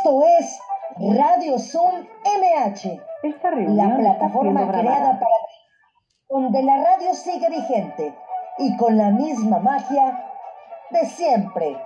Esto es Radio Zoom MH, la plataforma creada para ti, donde la radio sigue vigente y con la misma magia de siempre.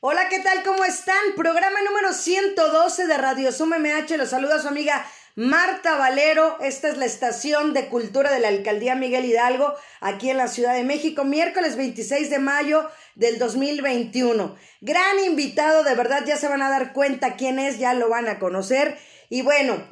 Hola, ¿qué tal? ¿Cómo están? Programa número 112 de Radio Zoom MH. Los saluda su amiga Marta Valero, esta es la estación de cultura de la Alcaldía Miguel Hidalgo, aquí en la Ciudad de México, miércoles 26 de mayo del 2021. Gran invitado, de verdad ya se van a dar cuenta quién es, ya lo van a conocer. Y bueno,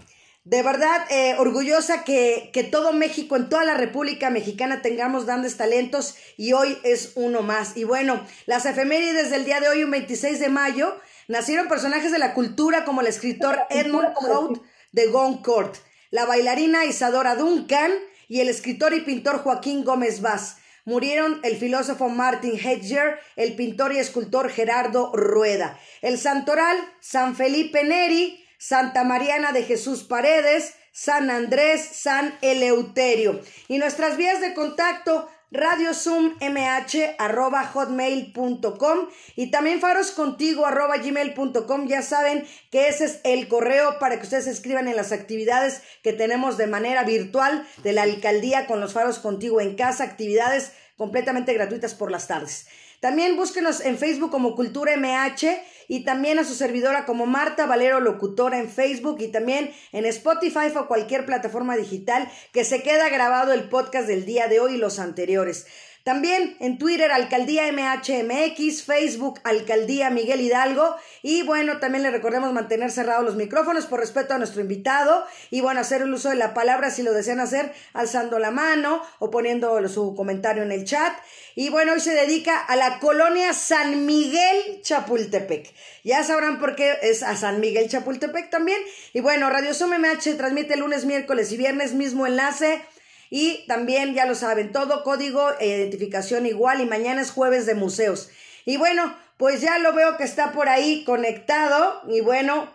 de verdad, eh, orgullosa que, que, todo México, en toda la República Mexicana, tengamos grandes talentos y hoy es uno más. Y bueno, las efemérides del día de hoy, un 26 de mayo, nacieron personajes de la cultura como el escritor Edmund Hout de Goncourt, la bailarina Isadora Duncan y el escritor y pintor Joaquín Gómez Vaz. Murieron el filósofo Martin Hedger, el pintor y escultor Gerardo Rueda. El santoral, San Felipe Neri, Santa Mariana de Jesús Paredes, San Andrés, San Eleuterio. Y nuestras vías de contacto, radiozoom.mh arroba hotmail.com y también faroscontigo arroba gmail.com. Ya saben que ese es el correo para que ustedes escriban en las actividades que tenemos de manera virtual de la alcaldía con los faros contigo en casa, actividades completamente gratuitas por las tardes. También búsquenos en Facebook como Cultura MH y también a su servidora como Marta Valero Locutora en Facebook y también en Spotify o cualquier plataforma digital que se queda grabado el podcast del día de hoy y los anteriores. También en Twitter, Alcaldía MHMX, Facebook, Alcaldía Miguel Hidalgo. Y bueno, también le recordemos mantener cerrados los micrófonos por respeto a nuestro invitado. Y bueno, hacer el uso de la palabra si lo desean hacer, alzando la mano o poniendo su comentario en el chat. Y bueno, hoy se dedica a la colonia San Miguel Chapultepec. Ya sabrán por qué es a San Miguel Chapultepec también. Y bueno, Radio Zoom MH transmite lunes, miércoles y viernes, mismo enlace y también, ya lo saben, todo código e identificación igual y mañana es jueves de museos. Y bueno, pues ya lo veo que está por ahí conectado. Y bueno,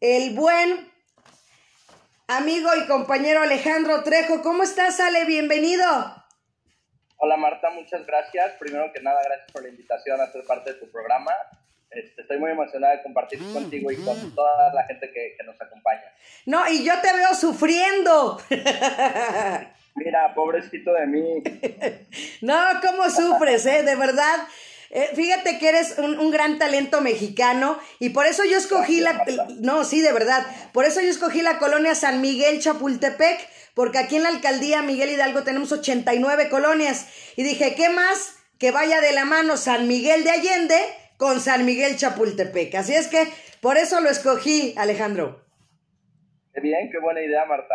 el buen amigo y compañero Alejandro Trejo, ¿cómo estás, Ale? Bienvenido. Hola Marta, muchas gracias. Primero que nada, gracias por la invitación a ser parte de tu programa. Este, estoy muy emocionada de compartir mm, contigo y con mm. toda la gente que, que nos acompaña. No, y yo te veo sufriendo. Mira, pobrecito de mí. no, ¿cómo sufres, eh? De verdad. Eh, fíjate que eres un, gran talento mexicano y por eso yo escogí la... No, sí, de verdad. Por eso yo escogí la colonia San Miguel Chapultepec, porque aquí en la alcaldía Miguel Hidalgo tenemos 89 colonias. Y dije, ¿qué más? Que vaya de la mano San Miguel de Allende con San Miguel Chapultepec. Así es que por eso lo escogí, Alejandro. Qué bien, qué buena idea, Marta.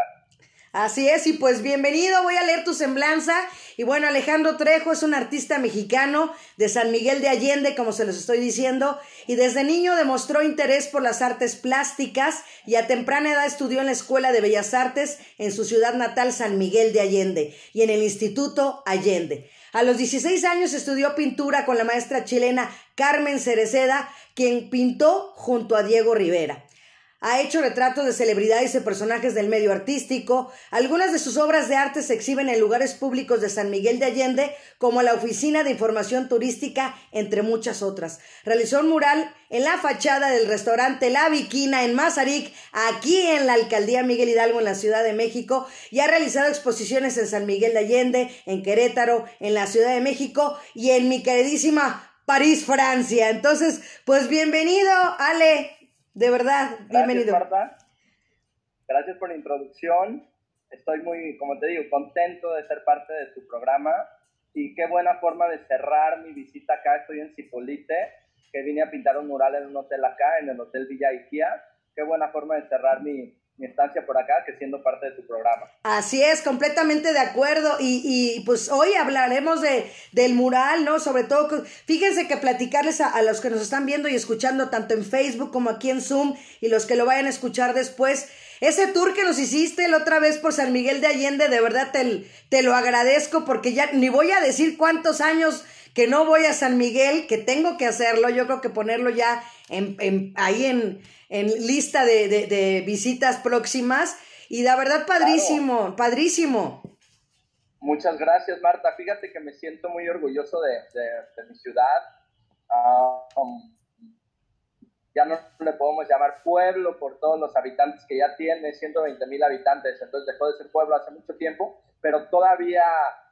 Así es, y pues bienvenido, voy a leer tu semblanza. Y bueno, Alejandro Trejo es un artista mexicano de San Miguel de Allende, como se los estoy diciendo, y desde niño demostró interés por las artes plásticas y a temprana edad estudió en la Escuela de Bellas Artes en su ciudad natal San Miguel de Allende y en el Instituto Allende. A los 16 años estudió pintura con la maestra chilena Carmen Cereceda, quien pintó junto a Diego Rivera. Ha hecho retratos de celebridades y personajes del medio artístico. Algunas de sus obras de arte se exhiben en lugares públicos de San Miguel de Allende, como la Oficina de Información Turística, entre muchas otras. Realizó un mural en la fachada del restaurante La Viquina en Mazarik, aquí en la alcaldía Miguel Hidalgo, en la Ciudad de México, y ha realizado exposiciones en San Miguel de Allende, en Querétaro, en la Ciudad de México y en mi queridísima París, Francia. Entonces, pues bienvenido, Ale. De verdad, bienvenido. Gracias, Marta. Gracias por la introducción. Estoy muy, como te digo, contento de ser parte de tu programa y qué buena forma de cerrar mi visita acá. Estoy en Cipolite, que vine a pintar un mural en un hotel acá, en el Hotel Villa Ikea. Qué buena forma de cerrar mi, mi estancia por acá que siendo parte de tu programa. Así es, completamente de acuerdo. Y, y pues hoy hablaremos de, del mural, ¿no? Sobre todo, fíjense que platicarles a, los que nos están viendo y escuchando tanto en Facebook como aquí en Zoom y los que lo vayan a escuchar después. Ese tour que nos hiciste la otra vez por San Miguel de Allende, de verdad te, te lo agradezco porque ya ni voy a decir cuántos años que no voy a San Miguel, que tengo que hacerlo, yo creo que ponerlo ya en, en ahí en, en lista de, de, visitas próximas. Y la verdad, padrísimo, padrísimo. Muchas gracias, Marta. Fíjate que me siento muy orgulloso de, de, mi ciudad. um, ya no le podemos llamar pueblo por todos los habitantes que ya tiene, 120 mil habitantes, entonces dejó de ser pueblo hace mucho tiempo, pero todavía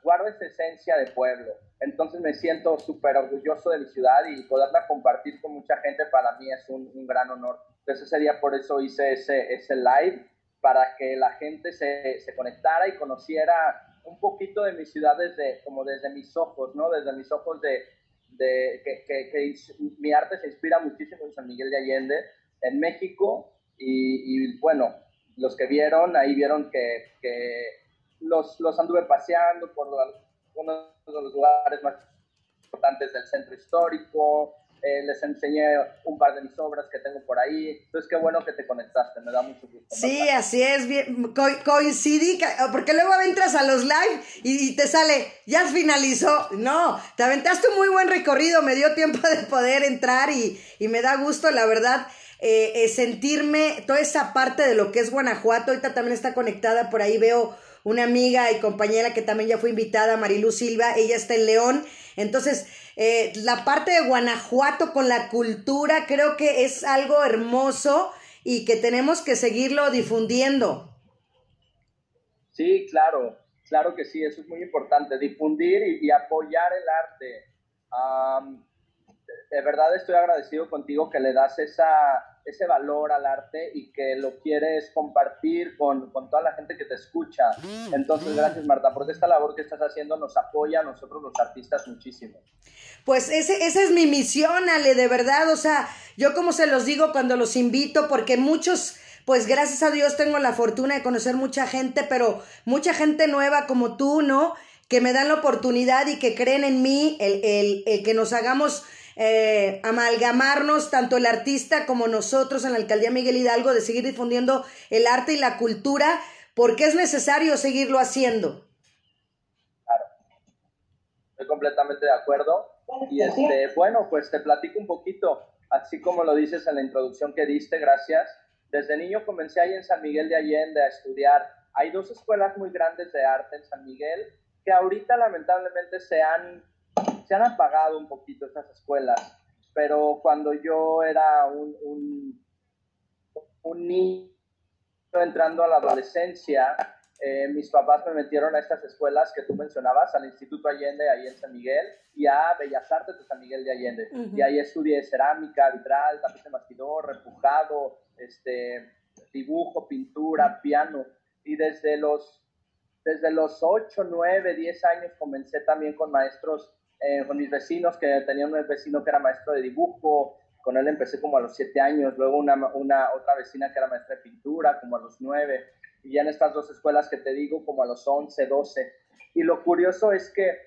guarda esa esencia de pueblo. Entonces me siento súper orgulloso de mi ciudad y poderla compartir con mucha gente para mí es un, gran honor. Entonces sería por eso hice ese, ese live, para que la gente se, se conectara y conociera un poquito de mi ciudad desde, como desde mis ojos, ¿no? Desde mis ojos de, de que, que, mi arte se inspira muchísimo en San Miguel de Allende, en México, y, bueno, los que vieron, ahí vieron que, que los, los anduve paseando por uno de los lugares más importantes del centro histórico, eh, les enseñé un par de mis obras que tengo por ahí. Entonces, qué bueno que te conectaste, me da mucho gusto. Sí, así es, bien, coincidí, porque luego entras a los live y, te sale, ya finalizó. No, te aventaste un muy buen recorrido, me dio tiempo de poder entrar y, me da gusto, la verdad. Eh, eh, sentirme toda esa parte de lo que es Guanajuato, ahorita también está conectada, por ahí veo una amiga y compañera que también ya fue invitada, Marilu Silva, ella está en León, entonces eh, la parte de Guanajuato con la cultura creo que es algo hermoso y que tenemos que seguirlo difundiendo. Sí, claro, claro que sí, eso es muy importante, difundir y, apoyar el arte. de verdad estoy agradecido contigo que le das esa ese valor al arte y que lo quieres compartir con, toda la gente que te escucha. Entonces, gracias Marta, porque esta labor que estás haciendo nos apoya a nosotros los artistas muchísimo. Pues ese, esa es mi misión, Ale, de verdad. O sea, yo como se los digo cuando los invito, porque muchos, pues gracias a Dios tengo la fortuna de conocer mucha gente, pero mucha gente nueva como tú, ¿no? Que me dan la oportunidad y que creen en mí, el, el, el que nos hagamos eh, amalgamarnos, tanto el artista como nosotros en la alcaldía Miguel Hidalgo, de seguir difundiendo el arte y la cultura, porque es necesario seguirlo haciendo. Claro, estoy completamente de acuerdo. Y este, bueno, pues te platico un poquito, así como lo dices en la introducción que diste, gracias. Desde niño comencé ahí en San Miguel de Allende a estudiar. Hay dos escuelas muy grandes de arte en San Miguel que ahorita lamentablemente se han se han apagado un poquito esas escuelas, pero cuando yo era un, un, niño entrando a la adolescencia, eh, mis papás me metieron a estas escuelas que tú mencionabas, al Instituto Allende, ahí en San Miguel, y a Bellas Artes de San Miguel de Allende. Y ahí estudié cerámica, vitral, tapiz de bastidor, repujado, este, dibujo, pintura, piano. Y desde los, desde los 8, 9, 10 años comencé también con maestros eh, con mis vecinos, que tenía un vecino que era maestro de dibujo, con él empecé como a los siete años, luego una, una, otra vecina que era maestra de pintura, como a los nueve, y ya en estas dos escuelas que te digo, como a los once, doce. Y lo curioso es que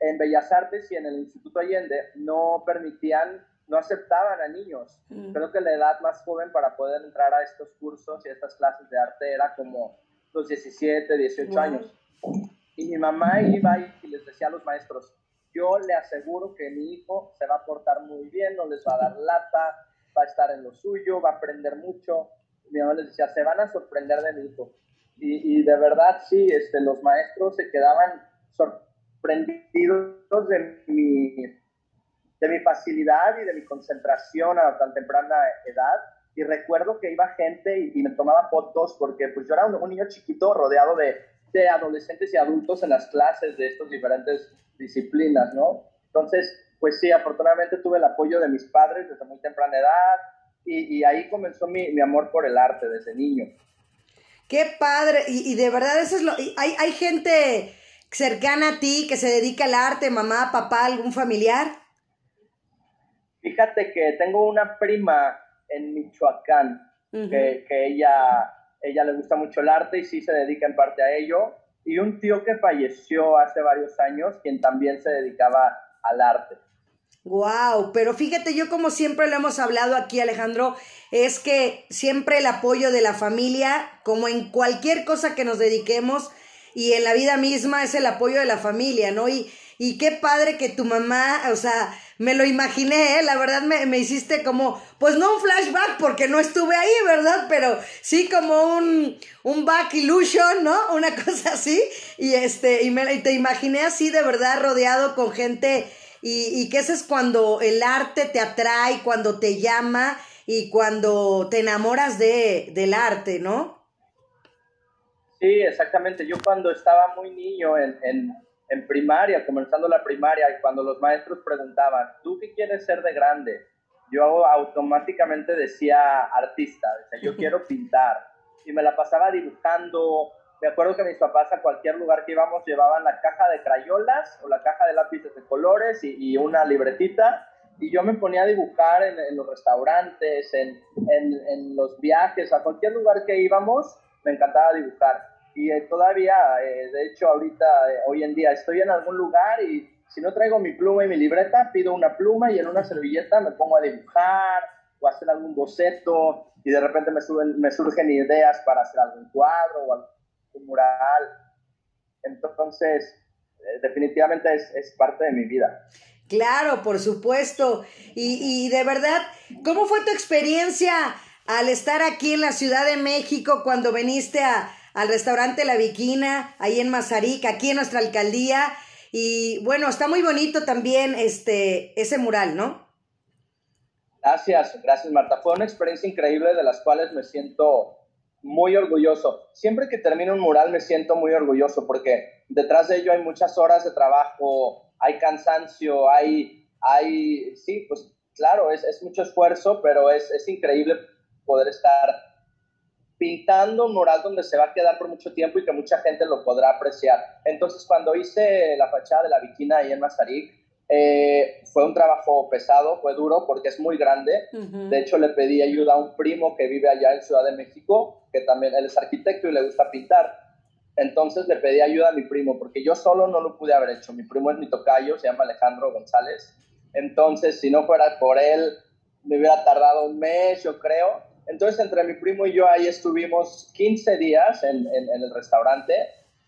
en Bellas Artes y en el Instituto Allende no permitían, no aceptaban a niños. Mm. Creo que la edad más joven para poder entrar a estos cursos y a estas clases de arte era como los 17, 18 años. Y mi mamá iba y les decía a los maestros, yo le aseguro que mi hijo se va a portar muy bien, no les va a dar lata, va a estar en lo suyo, va a aprender mucho. Mi mamá les decía, se van a sorprender de mi hijo. Y, de verdad, sí, este, los maestros se quedaban sorprendidos de mi, de mi facilidad y de mi concentración a tan temprana edad. Y recuerdo que iba gente y, me tomaba fotos porque pues yo era un, niño chiquito rodeado de, de adolescentes y adultos en las clases de estos diferentes disciplinas, ¿no? Entonces, pues sí, afortunadamente tuve el apoyo de mis padres desde muy temprana edad y, ahí comenzó mi, amor por el arte desde niño. Qué padre, y, de verdad eso es lo... Hay, hay gente cercana a ti que se dedica al arte, mamá, papá, algún familiar. Fíjate que tengo una prima en Michoacán, que, que, ella, ella le gusta mucho el arte y sí se dedica en parte a ello y un tío que falleció hace varios años, quien también se dedicaba al arte. Wow, pero fíjate, yo como siempre lo hemos hablado aquí, Alejandro, es que siempre el apoyo de la familia, como en cualquier cosa que nos dediquemos y en la vida misma, es el apoyo de la familia, ¿no? Y, y qué padre que tu mamá, o sea, me lo imaginé, ¿eh? la verdad me, me, hiciste como, pues no un flashback porque no estuve ahí, ¿verdad? Pero sí como un, un back illusion, ¿no? Una cosa así. Y este, y, me, te imaginé así de verdad rodeado con gente y, y que ese es cuando el arte te atrae, cuando te llama y cuando te enamoras de, del arte, ¿no? Sí, exactamente. Yo cuando estaba muy niño en, en, primaria, comenzando la primaria, y cuando los maestros preguntaban, ¿tú qué quieres ser de grande? Yo automáticamente decía artista, decía, yo quiero pintar. Y me la pasaba dibujando. Me acuerdo que mis papás a cualquier lugar que íbamos llevaban la caja de crayolas o la caja de lápices de colores y, y una libretita y yo me ponía a dibujar en, los restaurantes, en, en, los viajes, a cualquier lugar que íbamos, me encantaba dibujar. Y eh, todavía, eh, de hecho, ahorita, eh, hoy en día, estoy en algún lugar y si no traigo mi pluma y mi libreta, pido una pluma y en una servilleta me pongo a dibujar o a hacer algún boceto y de repente me, suben, me surgen ideas para hacer algún cuadro o algún mural. Entonces, definitivamente es, es parte de mi vida. Claro, por supuesto. Y, y de verdad, ¿cómo fue tu experiencia al estar aquí en la Ciudad de México cuando viniste a, al restaurante La Viquina, ahí en Mazarik, aquí en nuestra alcaldía? Y bueno, está muy bonito también este, ese mural, ¿no? Gracias, gracias Marta. Fue una experiencia increíble de las cuales me siento muy orgulloso. Siempre que termino un mural me siento muy orgulloso porque detrás de ello hay muchas horas de trabajo, hay cansancio, hay, hay sí, pues claro, es, es mucho esfuerzo, pero es, es, increíble poder estar pintando un mural donde se va a quedar por mucho tiempo y que mucha gente lo podrá apreciar. Entonces, cuando hice la fachada de la Bikina ahí en Mazarik, eh, fue un trabajo pesado, fue duro porque es muy grande. De hecho, le pedí ayuda a un primo que vive allá en Ciudad de México, que también él es arquitecto y le gusta pintar. Entonces le pedí ayuda a mi primo, porque yo solo no lo pude haber hecho. Mi primo es mi tocayo, se llama Alejandro González. Entonces, si no fuera por él, me hubiera tardado un mes, yo creo. Entonces, entre mi primo y yo ahí estuvimos 15 días en, el restaurante.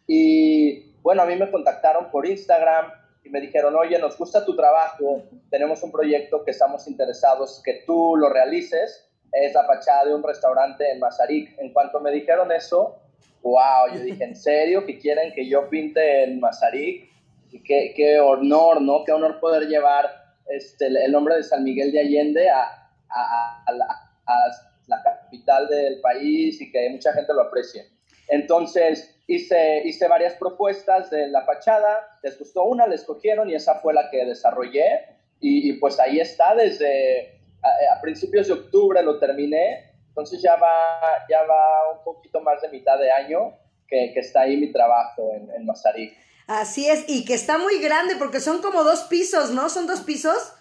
Y bueno, a mí me contactaron por Instagram y me dijeron, oye, nos gusta tu trabajo, tenemos un proyecto que estamos interesados que tú lo realices. Es la fachada de un restaurante en Mazarik. En cuanto me dijeron eso, wow, yo dije, ¿en serio que quieren que yo pinte en Mazarik? qué, qué honor, ¿no? Qué honor poder llevar este, el nombre de San Miguel de Allende a, a, a, a, la, capital del país y que mucha gente lo aprecie. Entonces hice, hice varias propuestas de la fachada, les gustó una, les cogieron y esa fue la que desarrollé y, pues ahí está desde a, principios de octubre lo terminé entonces ya va, ya va un poquito más de mitad de año que, que está ahí mi trabajo en, en. Así es, y que está muy grande porque son como dos pisos, ¿no? ¿Son dos pisos?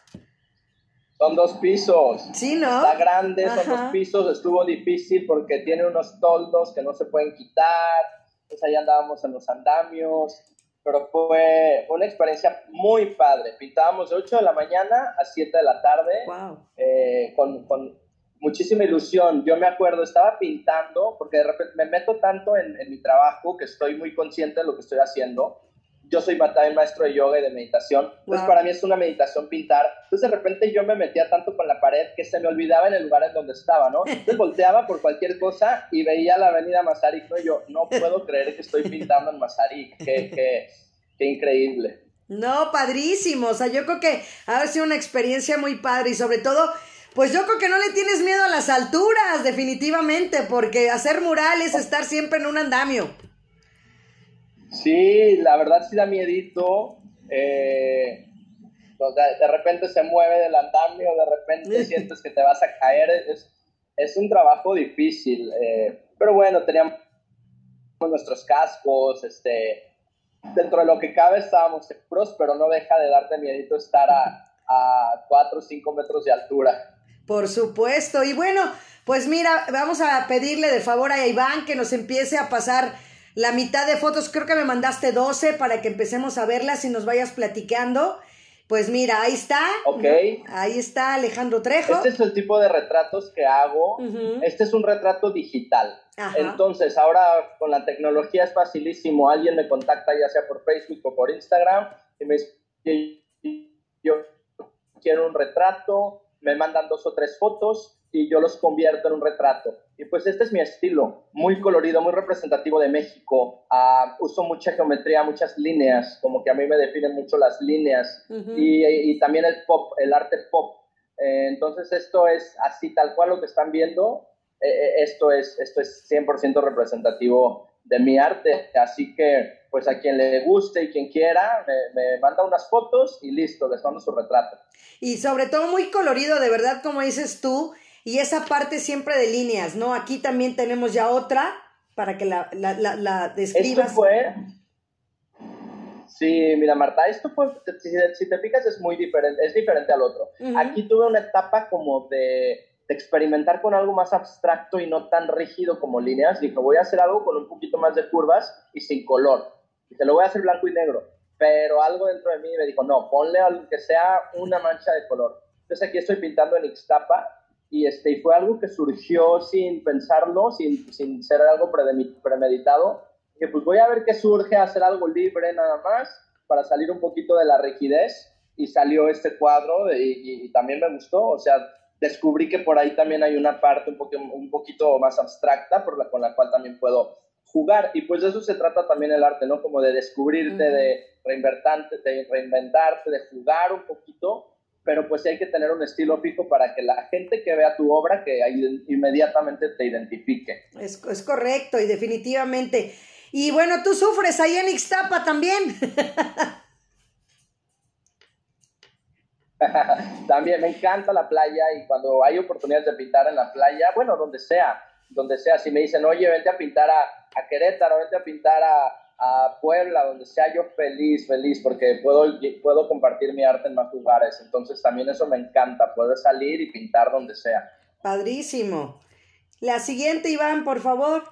Son dos pisos. Sí, ¿no? Está grande, son dos pisos. Estuvo difícil porque tiene unos toldos que no se pueden quitar. Pues ahí andábamos en los andamios. Pero fue, una experiencia muy padre. Pintábamos de 8 de la mañana a 7 de la tarde. Wow. Eh, con, con muchísima ilusión. Yo me acuerdo, estaba pintando, porque de repente me meto tanto en, mi trabajo que estoy muy consciente de lo que estoy haciendo. Yo soy también maestro de yoga y de meditación. Entonces, para mí es una meditación pintar. Entonces, de repente yo me metía tanto con la pared que se me olvidaba en el lugar en donde estaba, ¿no? Entonces, volteaba por cualquier cosa y veía la avenida Mazarik, ¿no? Y yo, no puedo creer que estoy pintando en Mazarik. Qué, qué, qué increíble. No, padrísimo. O sea, yo creo que ha sido una experiencia muy padre y sobre todo pues yo creo que no le tienes miedo a las alturas, definitivamente, porque hacer murales es estar siempre en un andamio. Sí, la verdad sí da miedito. Eh, de, repente se mueve del andamio, de repente sientes que te vas a caer. Es, un trabajo difícil. Eh, pero bueno, teníamos nuestros cascos, este, dentro de lo que cabe estábamos seguros, pero no deja de darte miedito estar a, a 4 o 5 metros de altura. Por supuesto. Y bueno, pues mira, vamos a pedirle de favor a Iván que nos empiece a pasar la mitad de fotos. Creo que me mandaste 12 para que empecemos a verlas y nos vayas platicando. Pues mira, ahí está. Ok. Ahí está Alejandro Trejo. Este es el tipo de retratos que hago. Este es un retrato digital. Entonces, ahora con la tecnología es facilísimo. Alguien me contacta ya sea por Facebook o por Instagram y me dice, yo quiero un retrato me mandan dos o tres fotos y yo los convierto en un retrato. Y pues este es mi estilo, muy colorido, muy representativo de México. Ah, uso mucha geometría, muchas líneas, como que a mí me definen mucho las líneas. y, y, también el pop, el arte pop. Eh, entonces esto es así tal cual lo que están viendo. Eh, eh, esto, es, esto es 100% representativo de mi arte. Así que pues a quien le guste y quien quiera, me, me manda unas fotos y listo, les mando su retrato. Y sobre todo muy colorido, de verdad, como dices tú y esa parte siempre de líneas, ¿no? Aquí también tenemos ya otra para que la, la, la, describas. Esto fue... Sí, mira Marta, esto fue, si, te fijas es muy diferente, es diferente al otro. Aquí tuve una etapa como de, de, experimentar con algo más abstracto y no tan rígido como líneas. Dije, voy a hacer algo con un poquito más de curvas y sin color. Dije, lo voy a hacer blanco y negro. Pero algo dentro de mí me dijo, no, ponle algo que sea una mancha de color. Entonces aquí estoy pintando en Ixtapa y, este, y fue algo que surgió sin pensarlo, sin, sin ser algo premeditado. que pues voy a ver qué surge, hacer algo libre nada más para salir un poquito de la rigidez y salió este cuadro y, también me gustó, o sea, descubrí que por ahí también hay una parte un, poquito, un poquito más abstracta por la, con la cual también puedo jugar y pues de eso se trata también el arte, ¿no? Como de descubrirte, de, reinventarte, de reinventarte, de jugar un poquito pero pues sí hay que tener un estilo fijo para que la gente que vea tu obra que inmediatamente te identifique. Es, es correcto y definitivamente. Y bueno, tú sufres ahí en Ixtapa también. también me encanta la playa y cuando hay oportunidades de pintar en la playa, bueno, donde sea, donde sea, si me dicen, oye, vente a pintar a, a Querétaro, vente a pintar a, a Puebla, donde sea yo feliz, feliz, porque puedo, puedo compartir mi arte en más lugares. Entonces también eso me encanta, poder salir y pintar donde sea. Padrísimo. La siguiente, Iván, por favor.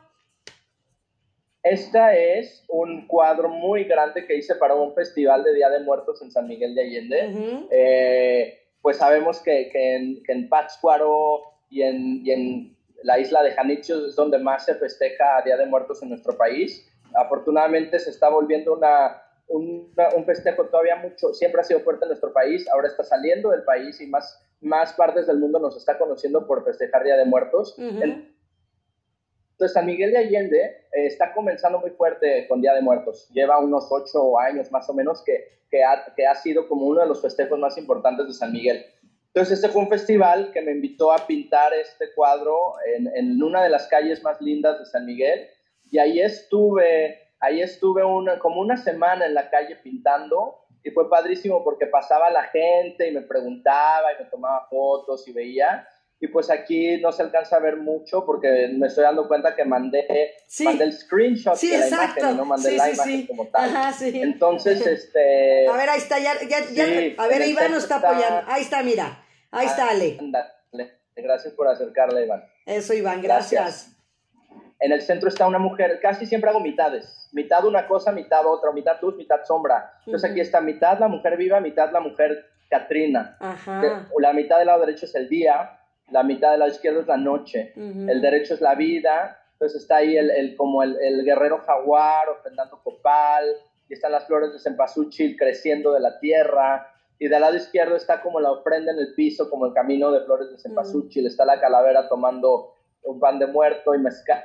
Esta es un cuadro muy grande que hice para un festival de Día de Muertos en San Miguel de Allende. Eh, pues sabemos que, en, que Pátzcuaro y en, y en la isla de Janitzio es donde más se festeja Día de Muertos en nuestro país afortunadamente se está volviendo una, un festejo todavía mucho, siempre ha sido fuerte en nuestro país, ahora está saliendo del país y más, más partes del mundo nos está conociendo por festejar Día de Muertos. Entonces, San Miguel de Allende eh, está comenzando muy fuerte con Día de Muertos. Lleva unos ocho años más o menos que, que, ha, que ha sido como uno de los festejos más importantes de San Miguel. Entonces, este fue un festival que me invitó a pintar este cuadro en, en una de las calles más lindas de San Miguel y ahí estuve, ahí estuve una, como una semana en la calle pintando y fue padrísimo porque pasaba la gente y me preguntaba y me tomaba fotos y veía. Y pues aquí no se alcanza a ver mucho porque me estoy dando cuenta que mandé, mandé el screenshot de la imagen y no mandé la imagen como tal. Entonces, este... A ver, ahí está, ya, ya, ya a ver, Iván nos está, apoyando. Ahí está, mira. Ahí está, Ale. Gracias por acercarle, Iván. Eso, Iván, gracias. En el centro está una mujer, casi siempre hago mitades, mitad una cosa, mitad otra, mitad luz, mitad sombra. Entonces aquí está mitad la mujer viva, mitad la mujer Katrina. La mitad del lado derecho es el día, la mitad del lado izquierdo es la noche, el derecho es la vida, entonces está ahí el, como el, guerrero jaguar ofrendando copal, y están las flores de cempasúchil creciendo de la tierra, y del lado izquierdo está como la ofrenda en el piso, como el camino de flores de cempasúchil, está la calavera tomando un pan de muerto y mezcal.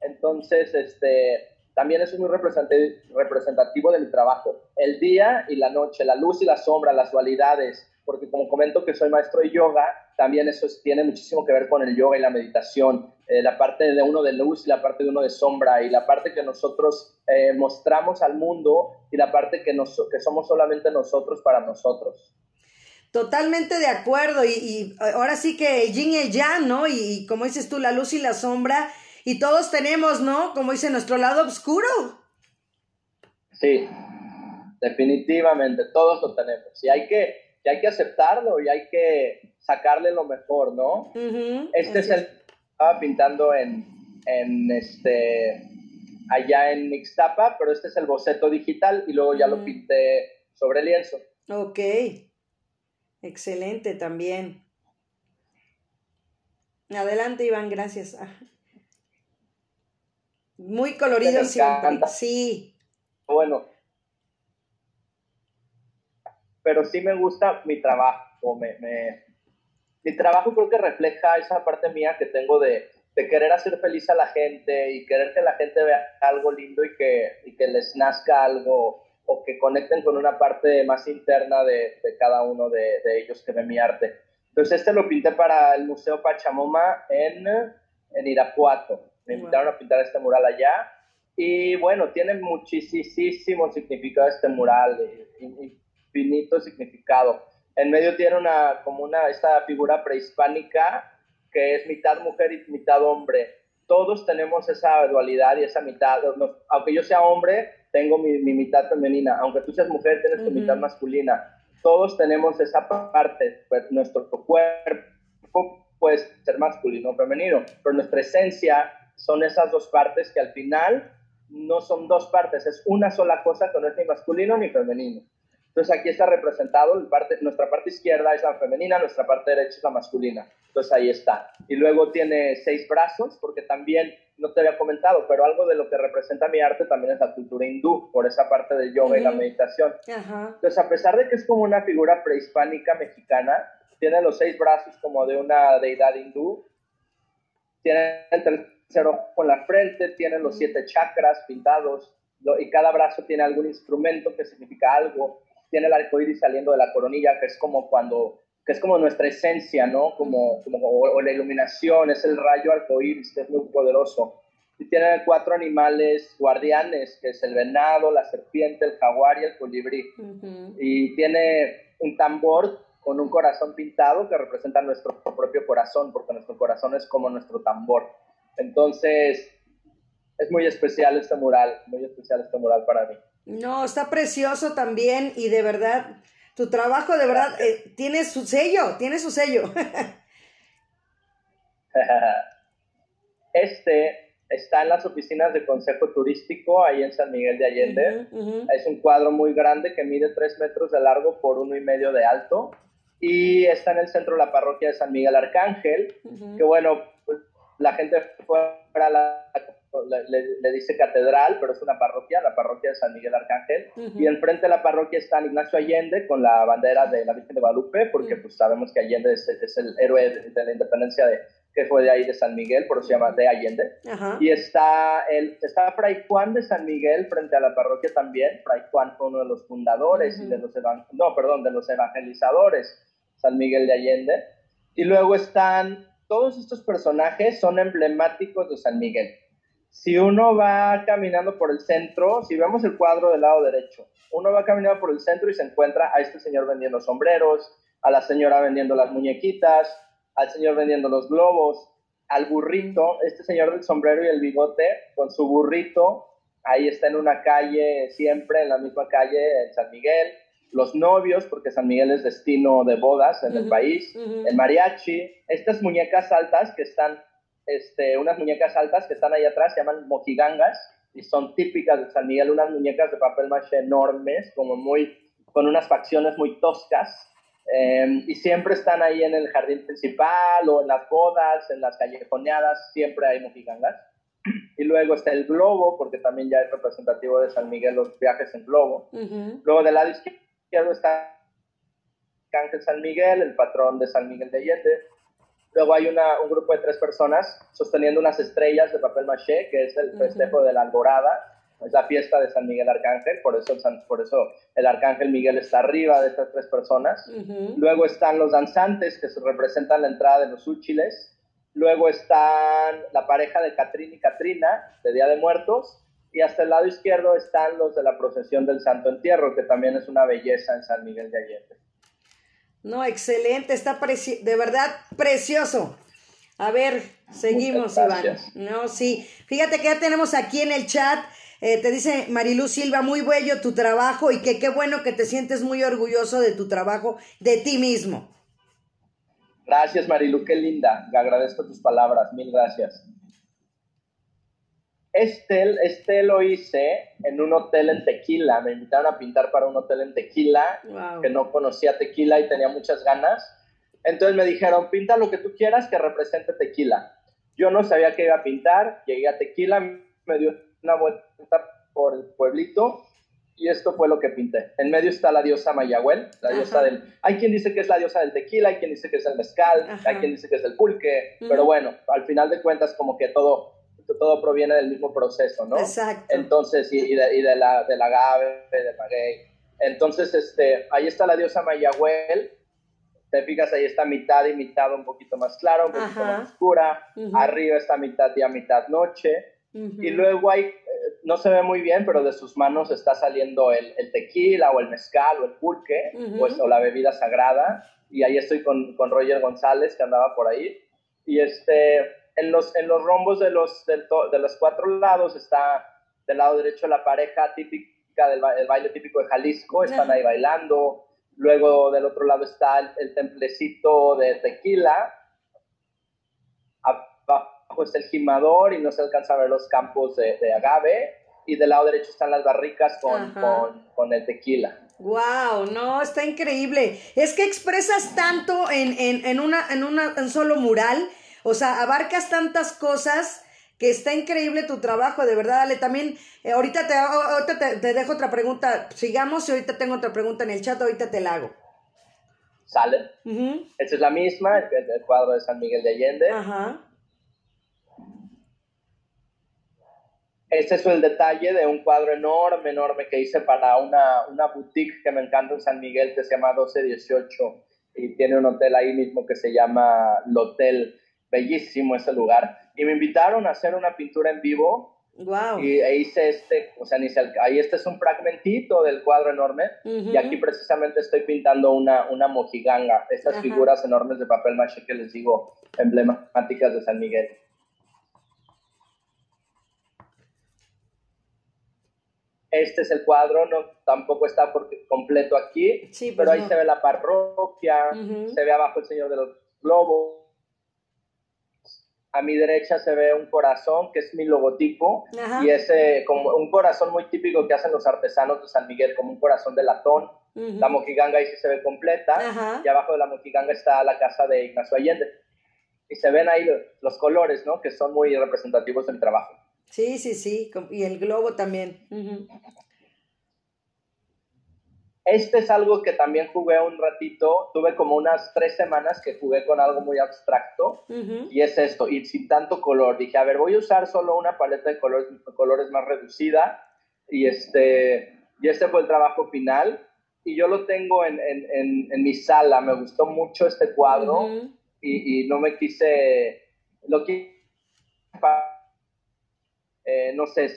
Entonces, este, también es muy representativo de mi trabajo. El día y la noche, la luz y la sombra, las dualidades, porque como comento que soy maestro de yoga, también eso tiene muchísimo que ver con el yoga y la meditación, eh, la parte de uno de luz y la parte de uno de sombra, y la parte que nosotros eh, mostramos al mundo y la parte que, nos, que somos solamente nosotros para nosotros. Totalmente de acuerdo. Y, ahora sí que yin y yang, ¿no? Y, como dices tú, la luz y la sombra. Y todos tenemos, ¿no? Como dice, nuestro lado oscuro. Sí, definitivamente, todos lo tenemos. Y hay que, hay que aceptarlo y hay que sacarle lo mejor, ¿no? este es el estaba pintando en, en este allá en Ixtapa, pero este es el boceto digital y luego ya lo pinté sobre lienzo. Ok. Excelente también. Adelante, Iván, gracias. Ah. Muy colorido siempre. Sí. Bueno. pero sí me gusta mi trabajo. Me, me, mi trabajo creo que refleja esa parte mía que tengo de, de, querer hacer feliz a la gente y querer que la gente vea algo lindo y que, y que les nazca algo o que conecten con una parte más interna de, de cada uno de, de, ellos que ve mi arte. Entonces este lo pinté para el Museo Pachamoma en, en Irapuato. Me invitaron a pintar este mural allá y bueno, tiene muchísimo significado este mural, infinito significado. En medio tiene una, como una, esta figura prehispánica que es mitad mujer y mitad hombre. Todos tenemos esa dualidad y esa mitad. aunque yo sea hombre, tengo mi, mitad femenina. Aunque tú seas mujer, tienes tu mitad masculina. Todos tenemos esa parte. Pues, nuestro cuerpo puede ser masculino o femenino, pero nuestra esencia son esas dos partes que al final no son dos partes, es una sola cosa que no es ni masculino ni femenino. Entonces aquí está representado, el parte, nuestra parte izquierda es la femenina, nuestra parte derecha es la masculina. Entonces ahí está. Y luego tiene seis brazos, porque también, no te había comentado, pero algo de lo que representa mi arte también es la cultura hindú, por esa parte del yoga y la meditación. Entonces a pesar de que es como una figura prehispánica mexicana, tiene los seis brazos como de una deidad hindú, tiene el con la frente, tiene los siete chakras pintados y cada brazo tiene algún instrumento que significa algo. Tiene el arco iris saliendo de la coronilla, que es como cuando que es como nuestra esencia, ¿no? Como, como o, la iluminación, es el rayo arcoíris, que es muy poderoso. Y tiene cuatro animales guardianes, que es el venado, la serpiente, el jaguar y el colibrí. Y tiene un tambor con un corazón pintado que representa nuestro propio corazón, porque nuestro corazón es como nuestro tambor. Entonces, es muy especial este mural, muy especial este mural para mí. No, está precioso también y de verdad, tu trabajo de verdad eh, tiene su sello, tiene su sello. este está en las oficinas de Consejo Turístico ahí en San Miguel de Allende. Es un cuadro muy grande que mide tres metros de largo por uno y medio de alto y está en el centro de la parroquia de San Miguel Arcángel, que bueno, la gente fuera la, le, dice catedral, pero es una parroquia, la parroquia de San Miguel Arcángel, y enfrente de la parroquia está Ignacio Allende con la bandera de la Virgen de Guadalupe, porque pues sabemos que Allende es, el héroe de, la independencia de, que fue de ahí de San Miguel, por eso se llama de Allende. Y está, el, está Fray Juan de San Miguel frente a la parroquia también. Fray Juan fue uno de los fundadores y de los, no, perdón, de los evangelizadores, San Miguel de Allende. Y luego están todos estos personajes son emblemáticos de San Miguel. Si uno va caminando por el centro, si vemos el cuadro del lado derecho, uno va caminando por el centro y se encuentra a este señor vendiendo sombreros, a la señora vendiendo las muñequitas, al señor vendiendo los globos, al burrito, este señor del sombrero y el bigote con su burrito, ahí está en una calle, siempre en la misma calle, en San Miguel los novios, porque San Miguel es destino de bodas en el país, el mariachi, estas muñecas altas que están, este, unas muñecas altas que están ahí atrás se llaman mojigangas y son típicas de San Miguel, unas muñecas de papel maché enormes, como muy, con unas facciones muy toscas, em, y siempre están ahí en el jardín principal o en las bodas, en las callejoneadas, siempre hay mojigangas. Y luego está el globo, porque también ya es representativo de San Miguel los viajes en globo. Luego del lado izquierdo está Ángel San Miguel, el patrón de San Miguel de Allende. Luego hay una, un grupo de tres personas sosteniendo unas estrellas de papel maché, que es el festejo de la Alborada, es la fiesta de San Miguel Arcángel, por eso, por eso el Arcángel Miguel está arriba de estas tres personas. Luego están los danzantes, que representan la entrada de los úchiles. Luego están la pareja de Catrín y Catrina, de Día de Muertos y hasta el lado izquierdo están los de la procesión del Santo Entierro, que también es una belleza en San Miguel de Allende. No, excelente, está de verdad precioso. A ver, seguimos, Iván. No, sí. Fíjate que ya tenemos aquí en el chat, eh, te dice Marilú Silva, muy bello tu trabajo y que qué bueno que te sientes muy orgulloso de tu trabajo, de ti mismo. Gracias, Marilu, qué linda. agradezco tus palabras, mil gracias. Este, este lo hice en un hotel en Tequila. Me invitaron a pintar para un hotel en Tequila, que no conocía Tequila y tenía muchas ganas. Entonces me dijeron, pinta lo que tú quieras que represente Tequila. Yo no sabía qué iba a pintar, llegué a Tequila, me dio una vuelta por el pueblito y esto fue lo que pinté. En medio está la diosa Mayahuel, la diosa del... Hay quien dice que es la diosa del tequila, hay quien dice que es el mezcal, hay quien dice que es el pulque, pero bueno, al final de cuentas como que todo, todo proviene del mismo proceso, ¿no? Exacto. Entonces, y, de, y de, la, del agave, del maguey. Entonces, este, ahí está la diosa Mayahuel, te fijas, ahí está mitad y mitad un poquito más claro, un poquito más oscura, arriba está mitad día, mitad noche, y luego hay, eh, no se ve muy bien, pero de sus manos está saliendo el, el tequila o el mezcal o el pulque, pues, o la bebida sagrada. Y ahí estoy con, con, Roger González, que andaba por ahí. Y este, en, los, en los rombos de los, de los cuatro lados está del lado derecho la pareja típica del baile típico de Jalisco, están ahí bailando. Luego del otro lado está el, el templecito de tequila pues el gimador y no se alcanza a ver los campos de, agave. Y del lado derecho están las barricas con, con, el tequila. Wow, no, está increíble. Es que expresas tanto en, en, en una, en una, en solo mural. O sea, abarcas tantas cosas que está increíble tu trabajo, de verdad, Ale. También, eh, ahorita, te, ahorita te, dejo otra pregunta. Sigamos y ahorita tengo otra pregunta en el chat, ahorita te la hago. Sale. Esta es la misma, el, el, cuadro de San Miguel de Allende. Ajá. Este es el detalle de un cuadro enorme, enorme que hice para una, una boutique que me encanta en San Miguel que se llama 1218 y tiene un hotel ahí mismo que se llama L'Hotel. Bellísimo ese lugar. Y me invitaron a hacer una pintura en vivo. Wow. Y hice este, o sea, ahí este es un fragmentito del cuadro enorme. Y aquí precisamente estoy pintando una, una mojiganga, esas figuras enormes de papel maché que les digo, emblemáticas de San Miguel. Este es el cuadro, no, tampoco está porque, completo aquí, sí, pero ahí se ve la parroquia, se ve abajo el Señor de los Globos. A mi derecha se ve un corazón, que es mi logotipo, y ese como un corazón muy típico que hacen los artesanos de San Miguel, como un corazón de latón. La mojiganga ahí sí se ve completa, y abajo de la mojiganga está la casa de Ignacio Allende. Y se ven ahí los colores, ¿no? Que son muy representativos del trabajo. Sí, sí, sí, y el globo también. Este es algo que también jugué un ratito, tuve como unas tres semanas que jugué con algo muy abstracto y es esto, y sin tanto color. Dije, a ver, voy a usar solo una paleta de colores, colores más reducida y este, y este fue el trabajo final y yo lo tengo en, en, en, mi sala, me gustó mucho este cuadro y, y, no me quise, lo quise eh, no sé,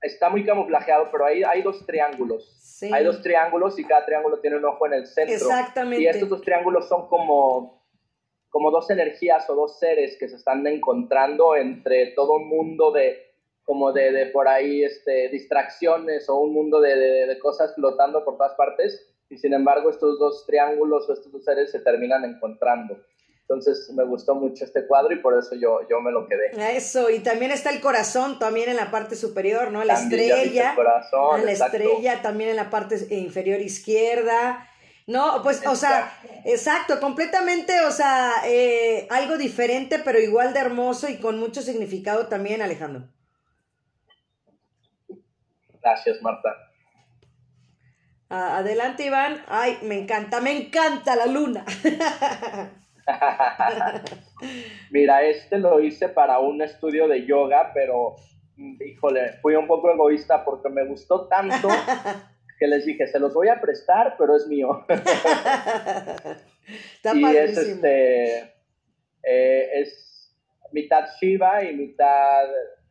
está muy camuflajeado, pero ahí hay dos triángulos. Hay dos triángulos y cada triángulo tiene un ojo en el centro. Exactamente. Y estos dos triángulos son como, como dos energías o dos seres que se están encontrando entre todo un mundo de como de, de por ahí este, distracciones o un mundo de, de, cosas flotando por todas partes y sin embargo estos dos triángulos o estos dos seres se terminan encontrando. Entonces me gustó mucho este cuadro y por eso yo, yo me lo quedé. Eso, y también está el corazón también en la parte superior, ¿no? La estrella. El corazón, la estrella también en la parte inferior izquierda. No, pues, o sea, exacto, completamente, o sea, eh, algo diferente, pero igual de hermoso y con mucho significado también, Alejandro. Gracias, Marta. adelante, Iván. Ay, me encanta, me encanta la luna. Mira, este lo hice para un estudio de yoga, pero mm, híjole, fui un poco egoísta porque me gustó tanto que les dije, se los voy a prestar, pero es mío. y es este, eh, es mitad Shiva y mitad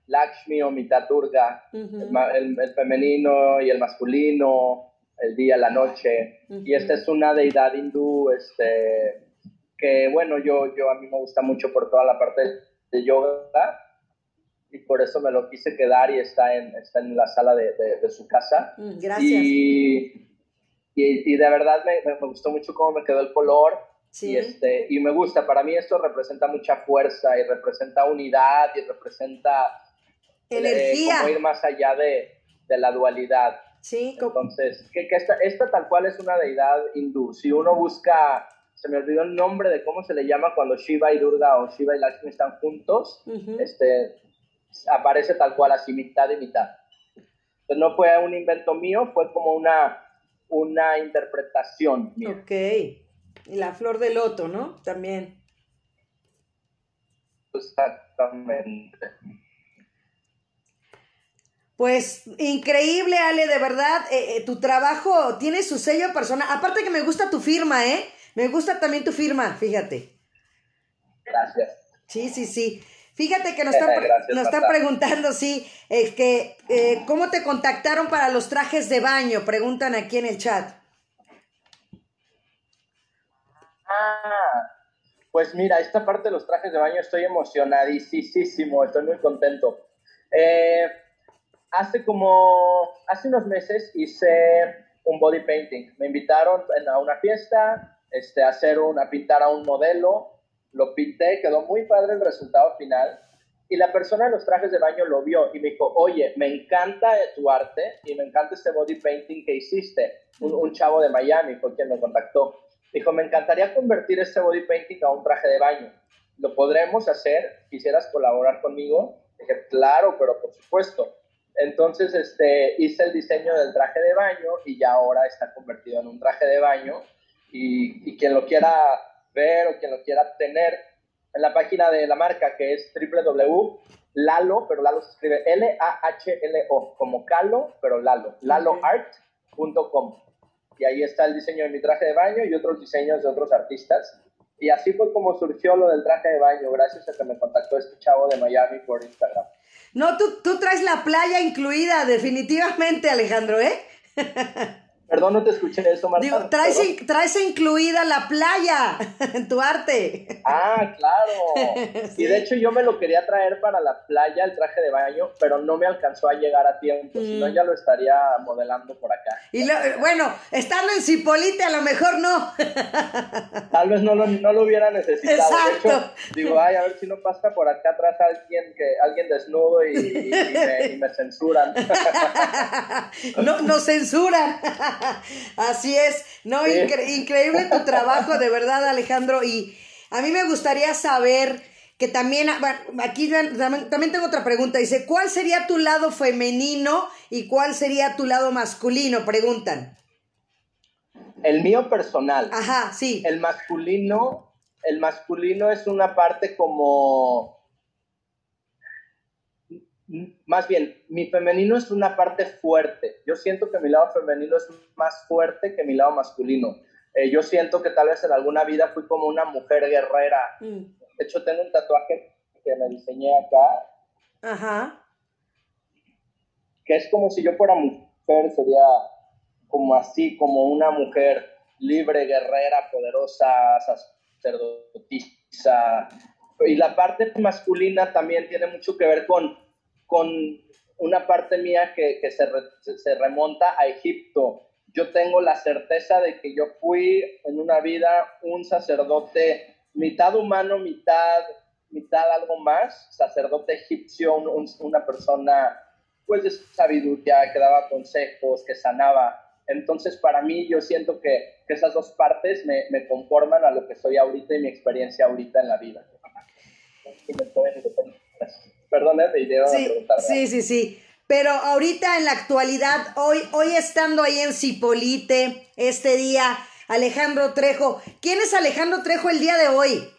Lakshmi o mitad Durga, el, femenino y el masculino, el día, la noche. Y esta es una deidad hindú, este, que bueno, yo, yo a mí me gusta mucho por toda la parte de yoga y por eso me lo quise quedar y está en, está en la sala de, de, su casa. Mm, gracias. Y, y, de verdad me, me, gustó mucho cómo me quedó el color. Sí. Y, este, y me gusta, para mí esto representa mucha fuerza y representa unidad y representa eh, energía. ir más allá de, de la dualidad. Sí. Entonces, que, que esta, esta tal cual es una deidad hindú. Si uno busca se me olvidó el nombre de cómo se le llama cuando Shiva y Durga o Shiva y Lakshmi están juntos, este, aparece tal cual así, mitad y mitad. no fue un invento mío, fue como una, una interpretación mía. Ok. Y la flor de loto, ¿no? También. Exactamente. Pues increíble, Ale, de verdad, eh, eh, tu trabajo tiene su sello personal. Aparte que me gusta tu firma, ¿eh? Me gusta también tu firma, fíjate. Gracias. Sí, sí, sí. Fíjate que nos están, nos están preguntando, sí, es que, eh, ¿cómo te contactaron para los trajes de baño? Preguntan aquí en el chat. Ah, pues mira, esta parte de los trajes de baño estoy emocionadísimo, estoy muy contento. Eh, hace como, hace unos meses hice un body painting. Me invitaron a una fiesta, este, hacer una, pintar a un modelo. Lo pinté, quedó muy padre el resultado final. Y la persona de los trajes de baño lo vio y me dijo, oye, me encanta tu arte y me encanta este body painting que hiciste. Un, un chavo de Miami fue quien me contactó. Dijo, me encantaría convertir este body painting a un traje de baño. ¿Lo podremos hacer? ¿Quisieras colaborar conmigo? Dije, claro, pero por supuesto. Entonces este, hice el diseño del traje de baño y ya ahora está convertido en un traje de baño y, quien lo quiera ver o quien lo quiera tener en la página de la marca que es www.lalo, pero Lalo se escribe L-A-H-L-O, como Calo, pero Lalo, laloart.com. Y ahí está el diseño de mi traje de baño y otros diseños de otros artistas. Y así fue como surgió lo del traje de baño, gracias a que me contactó este chavo de Miami por Instagram. No, tú, tú traes la playa incluida, definitivamente, Alejandro, ¿eh? Perdón, no te escuché eso, Marta. Digo, traes, incluida la playa en tu arte. Ah, claro. Y de hecho yo me lo quería traer para la playa, el traje de baño, pero no me alcanzó a llegar a tiempo, si no mm. ya lo estaría modelando por acá. Y bueno, estando en Cipolite a lo mejor no. Tal vez no lo, no lo hubiera necesitado. Exacto. digo, ay, a ver si no pasa por acá atrás alguien, que, alguien desnudo y, me, censuran. no, nos censuran. Así es, no, increíble tu trabajo, de verdad, Alejandro. Y a mí me gustaría saber que también, aquí también tengo otra pregunta. Dice, ¿cuál sería tu lado femenino y cuál sería tu lado masculino? Preguntan. El mío personal. Ajá, sí. El masculino, el masculino es una parte como más bien, mi femenino es una parte fuerte. Yo siento que mi lado femenino es más fuerte que mi lado masculino. Eh, yo siento que tal vez en alguna vida fui como una mujer guerrera. Mm. De hecho, tengo un tatuaje que me diseñé acá. Ajá. Que es como si yo fuera mujer, sería como así, como una mujer libre, guerrera, poderosa, sacerdotisa. Y la parte masculina también tiene mucho que ver con con una parte mía que, que se, se, remonta a Egipto. Yo tengo la certeza de que yo fui en una vida un sacerdote mitad humano, mitad, mitad algo más, sacerdote egipcio, una persona pues de sabiduría, que daba consejos, que sanaba. Entonces, para mí, yo siento que, que esas dos partes me, me, conforman a lo que soy ahorita y mi experiencia ahorita en la vida. Perdón, ¿eh? sí, Sí, sí, sí. Pero ahorita en la actualidad, hoy, hoy estando ahí en Cipolite, este día, Alejandro Trejo, ¿quién es Alejandro Trejo el día de hoy?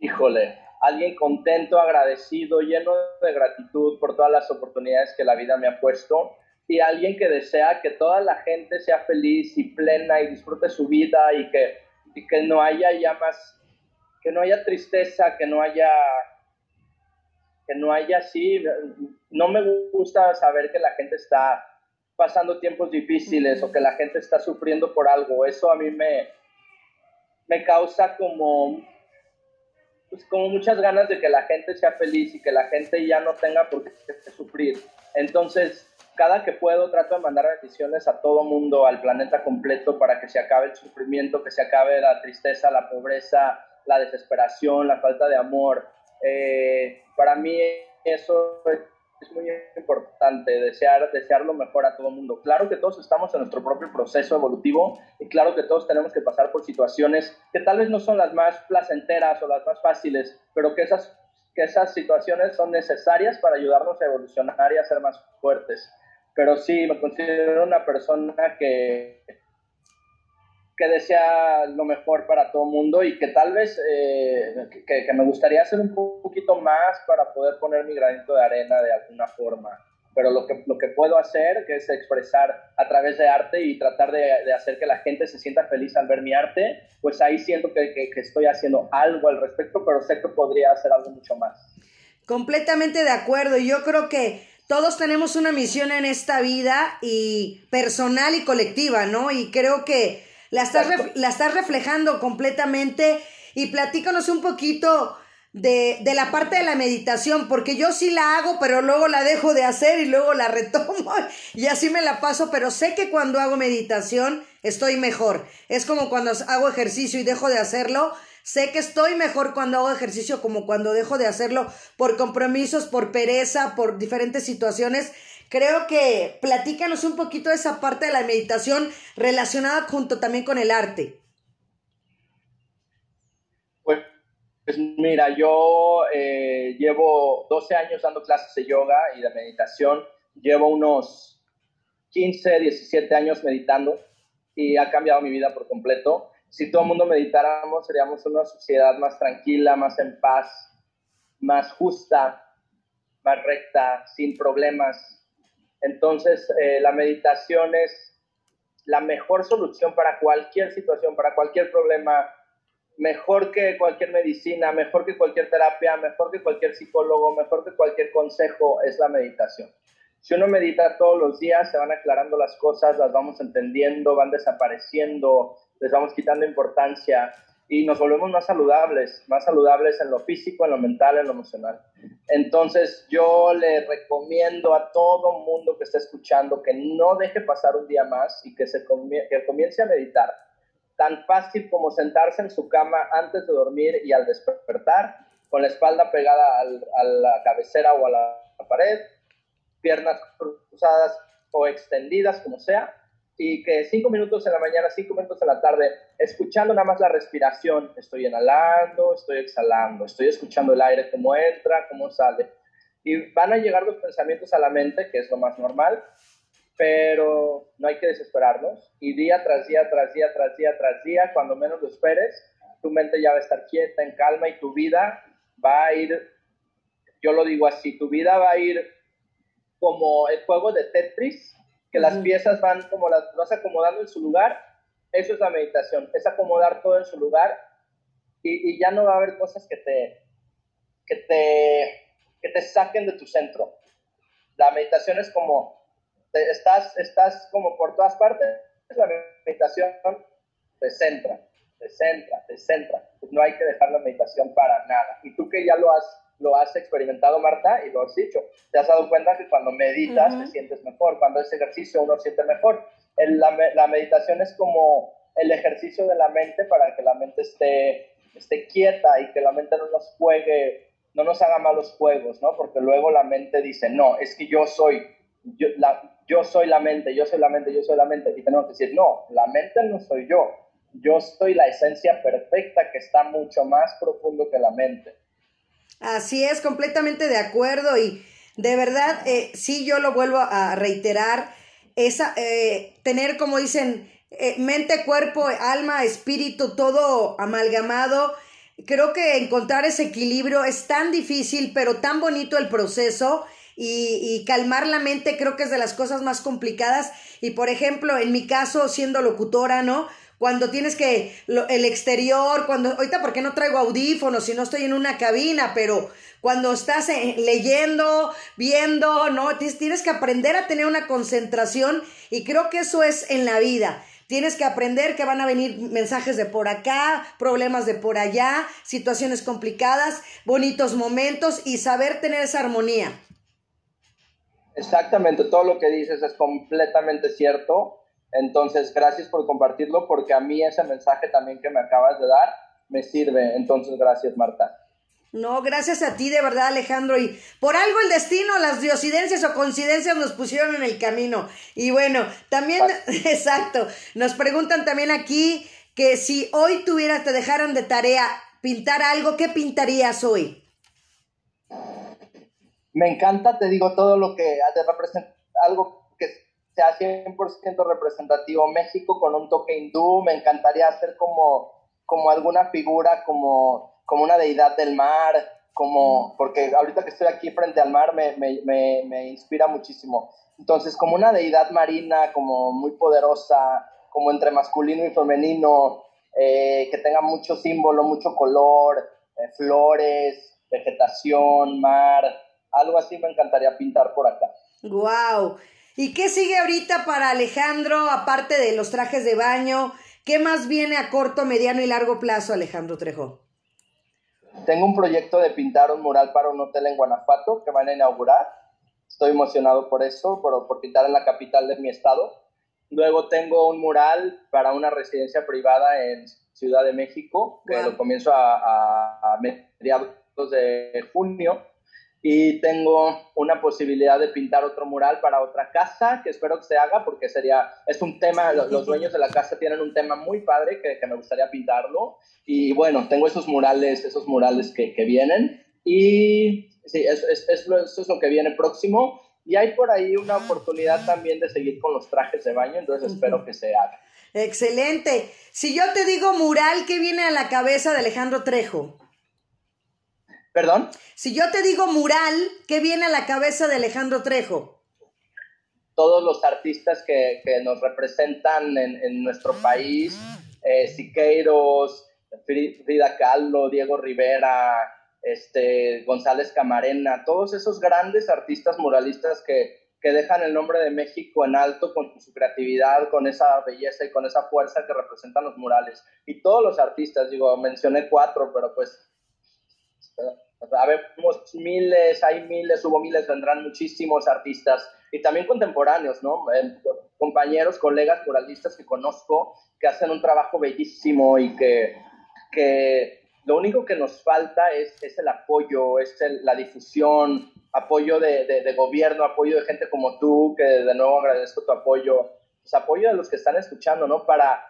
Híjole, alguien contento, agradecido, lleno de gratitud por todas las oportunidades que la vida me ha puesto y alguien que desea que toda la gente sea feliz y plena y disfrute su vida y que, y que no haya ya más, que no haya tristeza, que no haya que no haya así, no me gusta saber que la gente está pasando tiempos difíciles o que la gente está sufriendo por algo, eso a mí me, me causa como, pues como muchas ganas de que la gente sea feliz y que la gente ya no tenga por qué sufrir. Entonces, cada que puedo trato de mandar bendiciones a todo mundo, al planeta completo, para que se acabe el sufrimiento, que se acabe la tristeza, la pobreza, la desesperación, la falta de amor. Eh, para mí eso es muy importante, desear, desear lo mejor a todo el mundo. Claro que todos estamos en nuestro propio proceso evolutivo y claro que todos tenemos que pasar por situaciones que tal vez no son las más placenteras o las más fáciles, pero que esas, que esas situaciones son necesarias para ayudarnos a evolucionar y a ser más fuertes. pero sí, me considero una persona que, que desea lo mejor para todo el mundo y que tal vez eh, que, que, me gustaría hacer un poquito más para poder poner mi granito de arena de alguna forma. Pero lo que, lo que puedo hacer, que es expresar a través de arte y tratar de, de hacer que la gente se sienta feliz al ver mi arte, pues ahí siento que, que estoy haciendo algo al respecto, pero sé que podría hacer algo mucho más. Completamente de acuerdo. Yo creo que todos tenemos una misión en esta vida y personal y colectiva, ¿no? Y creo que la estás, la estás reflejando completamente y platícanos un poquito de, de, la parte de la meditación, porque yo sí la hago, pero luego la dejo de hacer y luego la retomo y así me la paso, pero sé que cuando hago meditación estoy mejor. Es como cuando hago ejercicio y dejo de hacerlo, Sé que estoy mejor cuando hago ejercicio como cuando dejo de hacerlo por compromisos, por pereza, por diferentes situaciones. Creo que platícanos un poquito de esa parte de la meditación relacionada junto también con el arte. Pues, pues mira, yo eh, llevo 12 años dando clases de yoga y de meditación. Llevo unos 15, 17 años meditando y ha cambiado mi vida por completo si todo el mundo meditáramos, seríamos una sociedad más tranquila, más en paz, más justa, más recta, sin problemas. Entonces, eh, la meditación es la mejor solución para cualquier situación, para cualquier problema, mejor que cualquier medicina, mejor que cualquier terapia, mejor que cualquier psicólogo, mejor que cualquier consejo, es la meditación. Si uno medita todos los días, se van aclarando las cosas, las vamos entendiendo, van desapareciendo, les vamos quitando importancia y nos volvemos más saludables, más saludables en lo físico, en lo mental, en lo emocional. Entonces yo le recomiendo a todo mundo que esté escuchando que no deje pasar un día más y que, se que comience a meditar. Tan fácil como sentarse en su cama antes de dormir y al despertar, con la espalda pegada a la cabecera o a la pared, piernas cruzadas o extendidas, como sea, y que cinco minutos en la mañana, cinco minutos en la tarde, escuchando nada más la respiración, estoy inhalando, estoy exhalando, estoy escuchando el aire, cómo entra, cómo sale. Y van a llegar los pensamientos a la mente, que es lo más normal, pero no hay que desesperarnos. Y día tras día, tras día, tras día, tras día, cuando menos lo esperes, tu mente ya va a estar quieta, en calma y tu vida va a ir, yo lo digo así, tu vida va a ir como el juego de Tetris, que las piezas van como las vas acomodando en su lugar, eso es la meditación, es acomodar todo en su lugar y, ya no va a haber cosas que te, que te, que te saquen de tu centro. La meditación es como, estás, estás como por todas partes, la meditación te centra, te centra, te centra. Pues no hay que dejar la meditación para nada. Y tú que ya lo has lo has experimentado, Marta, y lo has dicho. Te has dado cuenta que cuando meditas te sientes mejor, cuando es ejercicio uno siente mejor. la, la, meditación es como el ejercicio de la mente para que la mente esté, esté quieta y que la mente no nos juegue, no nos haga malos juegos, ¿no? Porque luego la mente dice, no, es que yo soy, yo, la, yo soy la mente, yo soy la mente, yo soy la mente. Y tenemos que decir, no, la mente no soy yo. Yo soy la esencia perfecta que está mucho más profundo que la mente. Así es, completamente de acuerdo y de verdad, eh, sí yo lo vuelvo a reiterar, esa, eh, tener como dicen, eh, mente, cuerpo, alma, espíritu, todo amalgamado. Creo que encontrar ese equilibrio es tan difícil, pero tan bonito el proceso. Y, y, calmar la mente creo que es de las cosas más complicadas. Y por ejemplo, en mi caso, siendo locutora, ¿no? Cuando tienes que el exterior, cuando ahorita porque no traigo audífonos y no estoy en una cabina, pero cuando estás eh, leyendo, viendo, no, tienes que aprender a tener una concentración y creo que eso es en la vida. Tienes que aprender que van a venir mensajes de por acá, problemas de por allá, situaciones complicadas, bonitos momentos y saber tener esa armonía. Exactamente, todo lo que dices es completamente cierto. Entonces, gracias por compartirlo porque a mí ese mensaje también que me acabas de dar me sirve. Entonces, gracias, Marta. No, gracias a ti de verdad, Alejandro. Y por algo el destino, las diosidencias o coincidencias nos pusieron en el camino. Y bueno, también, exacto, nos preguntan también aquí que si hoy tuvieras, te dejaran de tarea pintar algo, ¿qué pintarías hoy? Me encanta, te digo, todo lo que representa algo que sea 100% representativo México con un toque hindú. Me encantaría hacer como, como alguna figura, como, como una deidad del mar, como, porque ahorita que estoy aquí frente al mar me, me, me, inspira muchísimo. Entonces, como una deidad marina, como muy poderosa, como entre masculino y femenino, eh, que tenga mucho símbolo, mucho color, eh, flores, vegetación, mar, algo así me encantaría pintar por acá. Wow. ¿Y qué sigue ahorita para Alejandro, aparte de los trajes de baño? ¿Qué más viene a corto, mediano y largo plazo, Alejandro Trejo? Tengo un proyecto de pintar un mural para un hotel en Guanajuato que van a inaugurar. Estoy emocionado por eso, por, por pintar en la capital de mi estado. Luego tengo un mural para una residencia privada en Ciudad de México, que lo comienzo a, a mediados de junio y tengo una posibilidad de pintar otro mural para otra casa que espero que se haga porque sería, es un tema, los, dueños de la casa tienen un tema muy padre que, que me gustaría pintarlo y bueno, tengo esos murales, esos murales que, que vienen y sí, es, es, eso es lo que viene próximo y hay por ahí una oportunidad también de seguir con los trajes de baño, entonces espero que se haga. Excelente. Si yo te digo mural, ¿qué viene a la cabeza de Alejandro Trejo? ¿Perdón? Si yo te digo mural, ¿qué viene a la cabeza de Alejandro Trejo? Todos los artistas que, nos representan en, nuestro país, eh, Siqueiros, Frida Kahlo, Diego Rivera, este, González Camarena, todos esos grandes artistas muralistas que, que dejan el nombre de México en alto con su creatividad, con esa belleza y con esa fuerza que representan los murales. Y todos los artistas, digo, mencioné cuatro, pero pues Habemos miles, hay miles, hubo miles, vendrán muchísimos artistas y también contemporáneos, ¿no? Eh, compañeros, colegas muralistas que conozco que hacen un trabajo bellísimo y que, que lo único que nos falta es, es el apoyo, es la difusión, apoyo de, de, gobierno, apoyo de gente como tú, que de nuevo agradezco tu apoyo, pues apoyo de los que están escuchando, ¿no? Para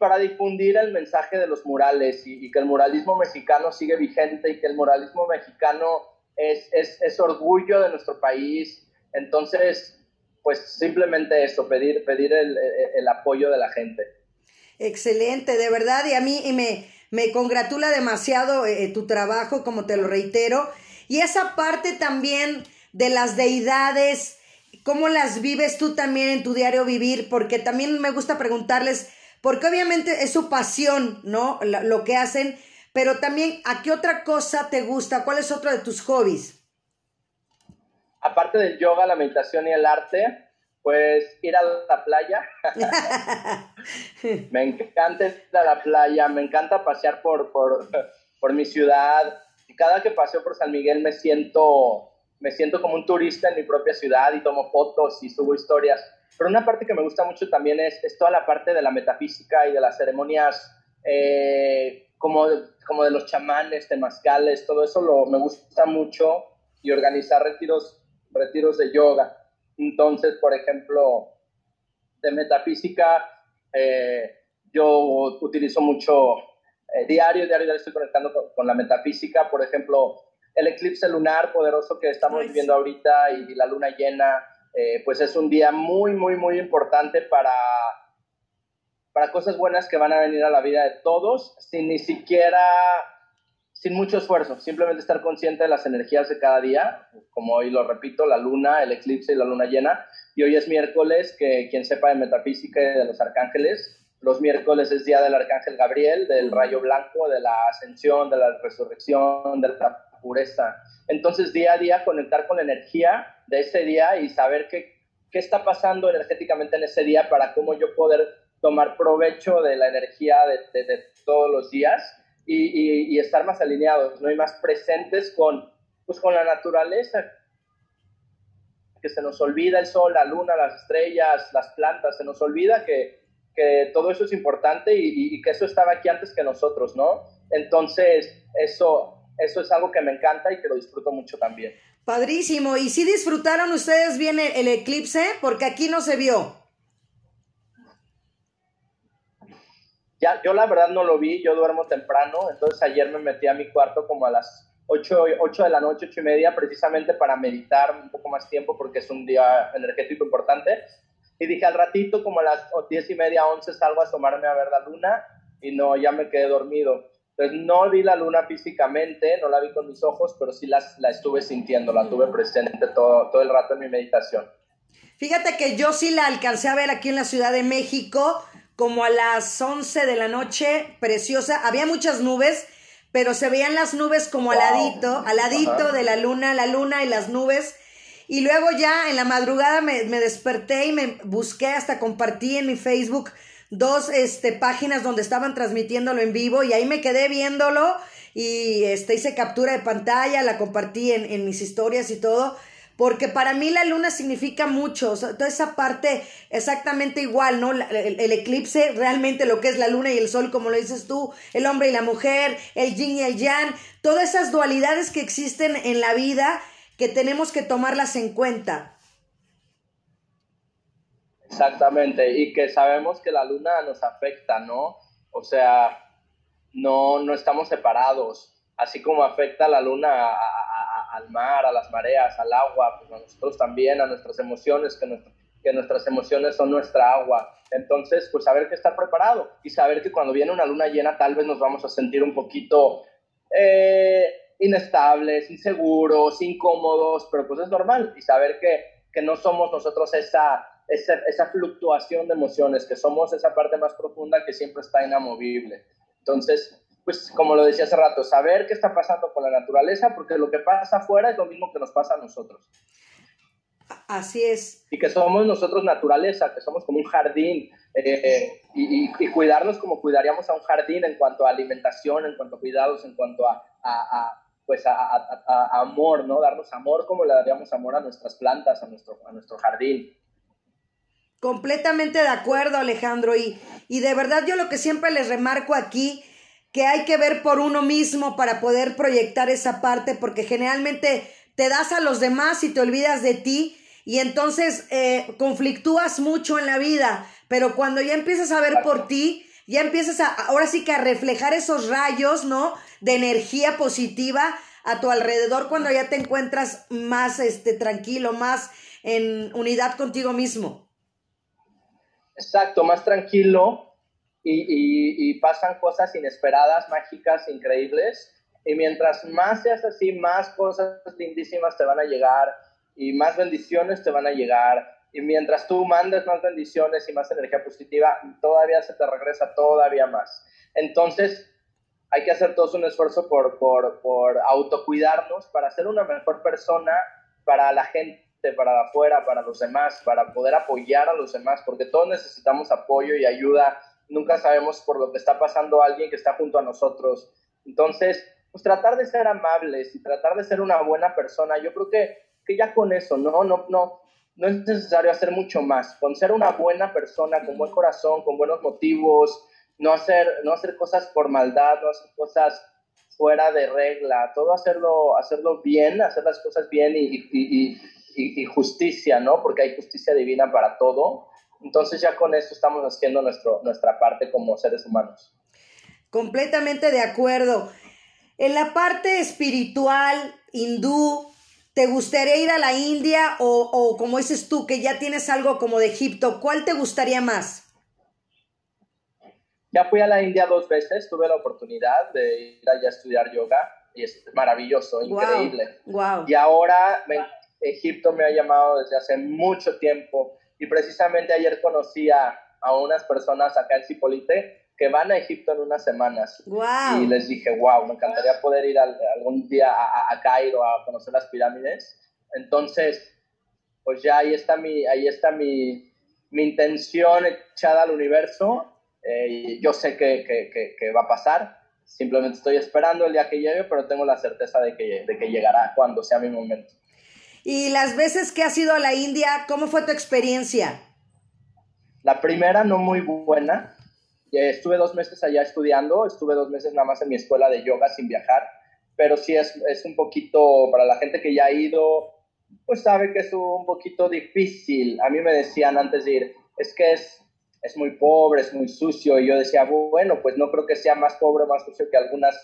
para difundir el mensaje de los murales y, que el muralismo mexicano sigue vigente y que el muralismo mexicano es, es, orgullo de nuestro país. Entonces, pues simplemente eso, pedir, pedir el, el apoyo de la gente. Excelente, de verdad, y a mí y me, me congratula demasiado eh, tu trabajo, como te lo reitero, y esa parte también de las deidades, ¿cómo las vives tú también en tu diario vivir? Porque también me gusta preguntarles, porque obviamente es su pasión, ¿no? Lo, que hacen, pero también, ¿a qué otra cosa te gusta? ¿Cuál es otro de tus hobbies? Aparte del yoga, la meditación y el arte, pues ir a la playa. me encanta ir a la playa, me encanta pasear por, por, por mi ciudad. Y cada que paseo por San Miguel me siento, me siento como un turista en mi propia ciudad y tomo fotos y subo historias. Pero una parte que me gusta mucho también es, es toda la parte de la metafísica y de las ceremonias eh, como, como de los chamanes, temazcales, todo eso lo, me gusta mucho y organizar retiros, retiros de yoga. Entonces, por ejemplo, de metafísica, eh, yo utilizo mucho eh, diario, diario, diario estoy conectando con, la metafísica, por ejemplo, el eclipse lunar poderoso que estamos viviendo ahorita y la luna llena, eh, pues es un día muy, muy, muy importante para, para cosas buenas que van a venir a la vida de todos, sin ni siquiera, sin mucho esfuerzo, simplemente estar consciente de las energías de cada día, como hoy lo repito, la luna, el eclipse y la luna llena, y hoy es miércoles, que quien sepa de metafísica y de los arcángeles, los miércoles es día del arcángel Gabriel, del rayo blanco, de la ascensión, de la resurrección, de la pureza. Entonces, día a día, conectar con la energía de ese día y saber qué, qué está pasando energéticamente en ese día para cómo yo poder tomar provecho de la energía de, de, todos los días y, y, estar más alineados, ¿no? Y más presentes con, pues, con la naturaleza, que se nos olvida el sol, la luna, las estrellas, las plantas, se nos olvida que, que todo eso es importante y, y, que eso estaba aquí antes que nosotros, ¿no? Entonces, eso, eso es algo que me encanta y que lo disfruto mucho también. Padrísimo. ¿Y si disfrutaron ustedes bien el, eclipse? Porque aquí no se vio. Ya, yo la verdad no lo vi, yo duermo temprano, entonces ayer me metí a mi cuarto como a las 8, 8 de la noche, 8 y media, precisamente para meditar un poco más tiempo porque es un día energético importante. Y dije, al ratito, como a las 10 y media, 11, salgo a asomarme a ver la luna y no, ya me quedé dormido. Entonces no vi la luna físicamente, no la vi con mis ojos, pero sí las, la estuve sintiendo, la tuve presente todo, todo el rato en mi meditación. Fíjate que yo sí la alcancé a ver aquí en la Ciudad de México, como a las 11 de la noche, preciosa. Había muchas nubes, pero se veían las nubes como al ladito, al ladito de la luna, la luna y las nubes. Y luego ya en la madrugada me, me, desperté y me busqué, hasta compartí en mi Facebook dos este, páginas donde estaban transmitiéndolo en vivo y ahí me quedé viéndolo y este, hice captura de pantalla, la compartí en, en mis historias y todo porque para mí la luna significa mucho, toda esa parte exactamente igual, ¿no? El, eclipse, realmente lo que es la luna y el sol, como lo dices tú, el hombre y la mujer, el yin y el yang, todas esas dualidades que existen en la vida que tenemos que tomarlas en cuenta. Exactamente, y que sabemos que la luna nos afecta, ¿no? O sea, no, no estamos separados, así como afecta la luna a, al mar, a las mareas, al agua, pues a nosotros también, a nuestras emociones, que, que nuestras emociones son nuestra agua. Entonces, pues saber que estar preparado y saber que cuando viene una luna llena tal vez nos vamos a sentir un poquito eh, inestables, inseguros, incómodos, pero pues es normal y saber que, que no somos nosotros esa, esa, esa fluctuación de emociones, que somos esa parte más profunda que siempre está inamovible. Entonces, pues como lo decía hace rato, saber qué está pasando con la naturaleza, porque lo que pasa afuera es lo mismo que nos pasa a nosotros. Así es. Y que somos nosotros naturaleza, que somos como un jardín, eh, y, y, cuidarnos como cuidaríamos a un jardín en cuanto a alimentación, en cuanto a cuidados, en cuanto a, a, pues a, a, amor, ¿no? Darnos amor como le daríamos amor a nuestras plantas, a nuestro, a nuestro jardín. Completamente de acuerdo, Alejandro. Y, y de verdad yo lo que siempre les remarco aquí que hay que ver por uno mismo para poder proyectar esa parte, porque generalmente te das a los demás y te olvidas de ti y entonces eh, conflictúas mucho en la vida, pero cuando ya empiezas a ver por ti, ya empiezas a, ahora sí que a reflejar esos rayos, ¿no? De energía positiva a tu alrededor cuando ya te encuentras más este, tranquilo, más en unidad contigo mismo. Exacto, más tranquilo, y, pasan cosas inesperadas, mágicas, increíbles. Y mientras más seas así, más cosas lindísimas te van a llegar y más bendiciones te van a llegar. Y mientras tú mandes más bendiciones y más energía positiva, todavía se te regresa todavía más. Entonces, hay que hacer todos un esfuerzo por, por, por autocuidarnos para ser una mejor persona para la gente, para afuera, para los demás, para poder apoyar a los demás, porque todos necesitamos apoyo y ayuda nunca sabemos por lo que está pasando alguien que está junto a nosotros. Entonces, pues tratar de ser amables y tratar de ser una buena persona, yo creo que, que ya con eso, no, no, no, no es necesario hacer mucho más. Con ser una buena persona, con buen corazón, con buenos motivos, no hacer, no hacer cosas por maldad, no hacer cosas fuera de regla, todo hacerlo, hacerlo bien, hacer las cosas bien y, y, y, y justicia, ¿no? Porque hay justicia divina para todo. Entonces ya con eso estamos haciendo nuestro, nuestra parte como seres humanos. Completamente de acuerdo. En la parte espiritual, hindú, ¿te gustaría ir a la India o, o como dices tú, que ya tienes algo como de Egipto? ¿Cuál te gustaría más? Ya fui a la India dos veces, tuve la oportunidad de ir allá a estudiar yoga y es maravilloso, increíble. Wow, Y ahora Egipto me ha llamado desde hace mucho tiempo y precisamente ayer conocí a, unas personas acá en Cipolite que van a Egipto en unas semanas. Y les dije, wow, me encantaría poder ir algún día a, Cairo a conocer las pirámides. Entonces, pues ya ahí está mi, ahí está mi, mi intención echada al universo. Eh, yo sé que, que, que, va a pasar. Simplemente estoy esperando el día que llegue, pero tengo la certeza de que, de que llegará cuando sea mi momento. Y las veces que has ido a la India, ¿cómo fue tu experiencia? La primera no muy buena. Estuve dos meses allá estudiando, estuve dos meses nada más en mi escuela de yoga sin viajar, pero sí es, es un poquito, para la gente que ya ha ido, pues sabe que es un poquito difícil. A mí me decían antes de ir, es que es, es muy pobre, es muy sucio, y yo decía, bueno, pues no creo que sea más pobre más sucio que algunas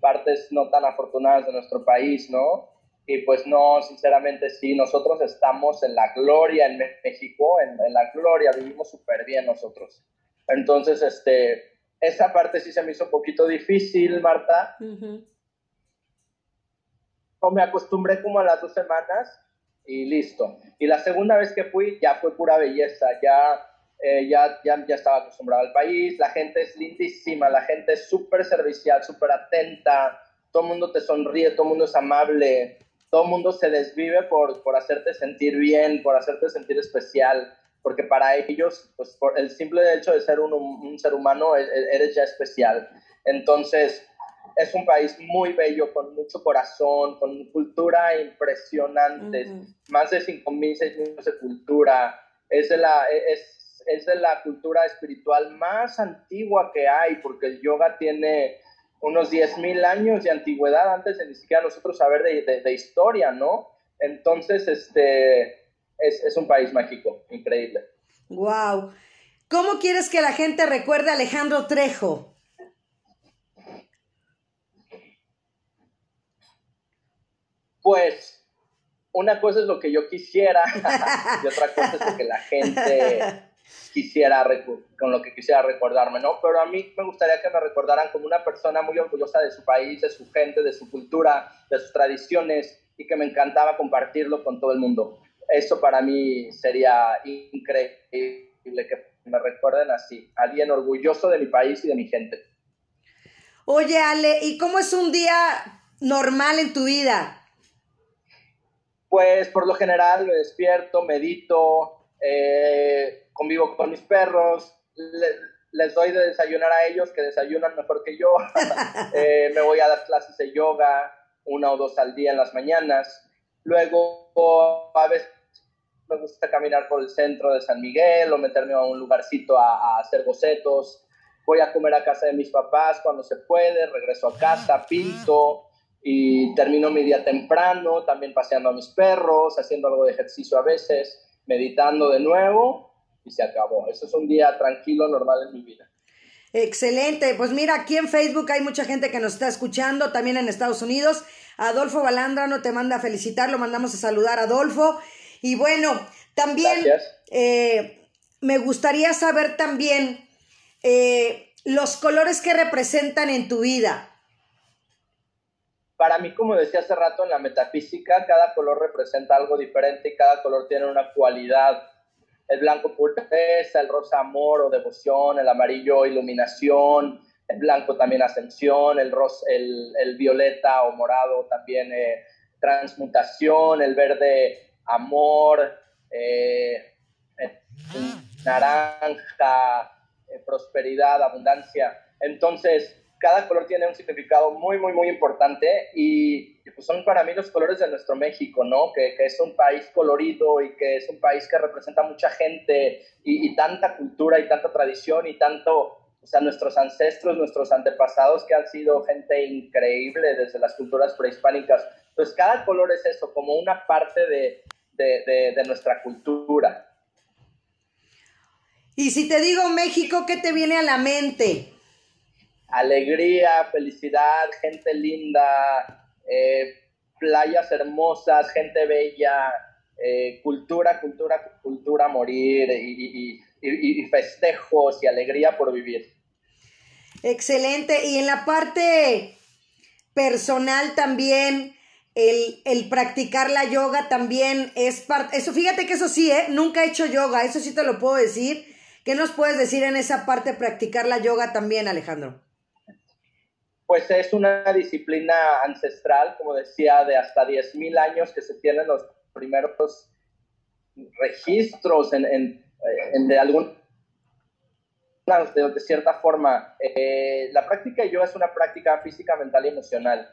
partes no tan afortunadas de nuestro país, ¿no? Y pues no, sinceramente sí, nosotros estamos en la gloria en México, en, la gloria, vivimos súper bien nosotros. Entonces, este, esa parte sí se me hizo un poquito difícil, Marta. O me acostumbré como a las dos semanas y listo. Y la segunda vez que fui ya fue pura belleza, ya, eh, ya, ya, ya, estaba acostumbrado al país, la gente es lindísima, la gente es súper servicial, súper atenta, todo el mundo te sonríe, todo el mundo es amable, todo el mundo se desvive por, por hacerte sentir bien, por hacerte sentir especial, porque para ellos, pues por el simple hecho de ser un, un ser humano, e, e, eres ya especial. Entonces, es un país muy bello, con mucho corazón, con cultura impresionante, más de 5.000, 6.000 de cultura. Es de, la, es, es de la cultura espiritual más antigua que hay, porque el yoga tiene unos 10.000 años de antigüedad antes de ni siquiera nosotros saber de, de, historia, ¿no? Entonces, este, es, es un país mágico, increíble. ¡Wow! ¿Cómo quieres que la gente recuerde a Alejandro Trejo? Pues una cosa es lo que yo quisiera y otra cosa es lo que la gente quisiera, con lo que quisiera recordarme, ¿no? Pero a mí me gustaría que me recordaran como una persona muy orgullosa de su país, de su gente, de su cultura, de sus tradiciones y que me encantaba compartirlo con todo el mundo. Eso para mí sería increíble que me recuerden así, alguien orgulloso de mi país y de mi gente. Oye, Ale, ¿y cómo es un día normal en tu vida? Pues por lo general me despierto, medito, eh, convivo con mis perros, les doy de desayunar a ellos que desayunan mejor que yo, eh, me voy a dar clases de yoga una o dos al día en las mañanas, luego a veces me gusta caminar por el centro de San Miguel o meterme a un lugarcito a, a hacer bocetos, voy a comer a casa de mis papás cuando se puede, regreso a casa, pinto, y termino mi día temprano, también paseando a mis perros, haciendo algo de ejercicio a veces, meditando de nuevo y se acabó. Eso es un día tranquilo, normal en mi vida. Excelente, pues mira, aquí en Facebook hay mucha gente que nos está escuchando, también en Estados Unidos. Adolfo Balandrano te manda a felicitar, lo mandamos a saludar Adolfo. Y bueno, también eh, me gustaría saber también eh, los colores que representan en tu vida para mí, como decía hace rato, en la metafísica, cada color representa algo diferente y cada color tiene una cualidad. El blanco pureza, el rosa amor o devoción, el amarillo iluminación, el blanco también ascensión, el, rosa, el, violeta o morado también eh, transmutación, el verde amor, eh, naranja, eh, prosperidad, abundancia. Entonces, cada color tiene un significado muy, muy, muy importante y, pues son para mí los colores de nuestro México, ¿no? Que, que, es un país colorido y que es un país que representa mucha gente y, y, tanta cultura y tanta tradición y tanto, o sea, nuestros ancestros, nuestros antepasados que han sido gente increíble desde las culturas prehispánicas. Entonces, cada color es eso, como una parte de, de, de, de nuestra cultura. Y si te digo México, ¿qué te viene a la mente? alegría, felicidad, gente linda, eh, playas hermosas, gente bella, eh, cultura, cultura, cultura morir y, festejos y alegría por vivir. Excelente. Y en la parte personal también, el, el, practicar la yoga también es parte, eso fíjate que eso sí, ¿eh? nunca he hecho yoga, eso sí te lo puedo decir. ¿Qué nos puedes decir en esa parte practicar la yoga también, Alejandro? Pues es una disciplina ancestral, como decía, de hasta 10.000 años que se tienen los primeros registros en, en, de algún de, cierta forma. Eh, la práctica de yoga es una práctica física, mental y emocional,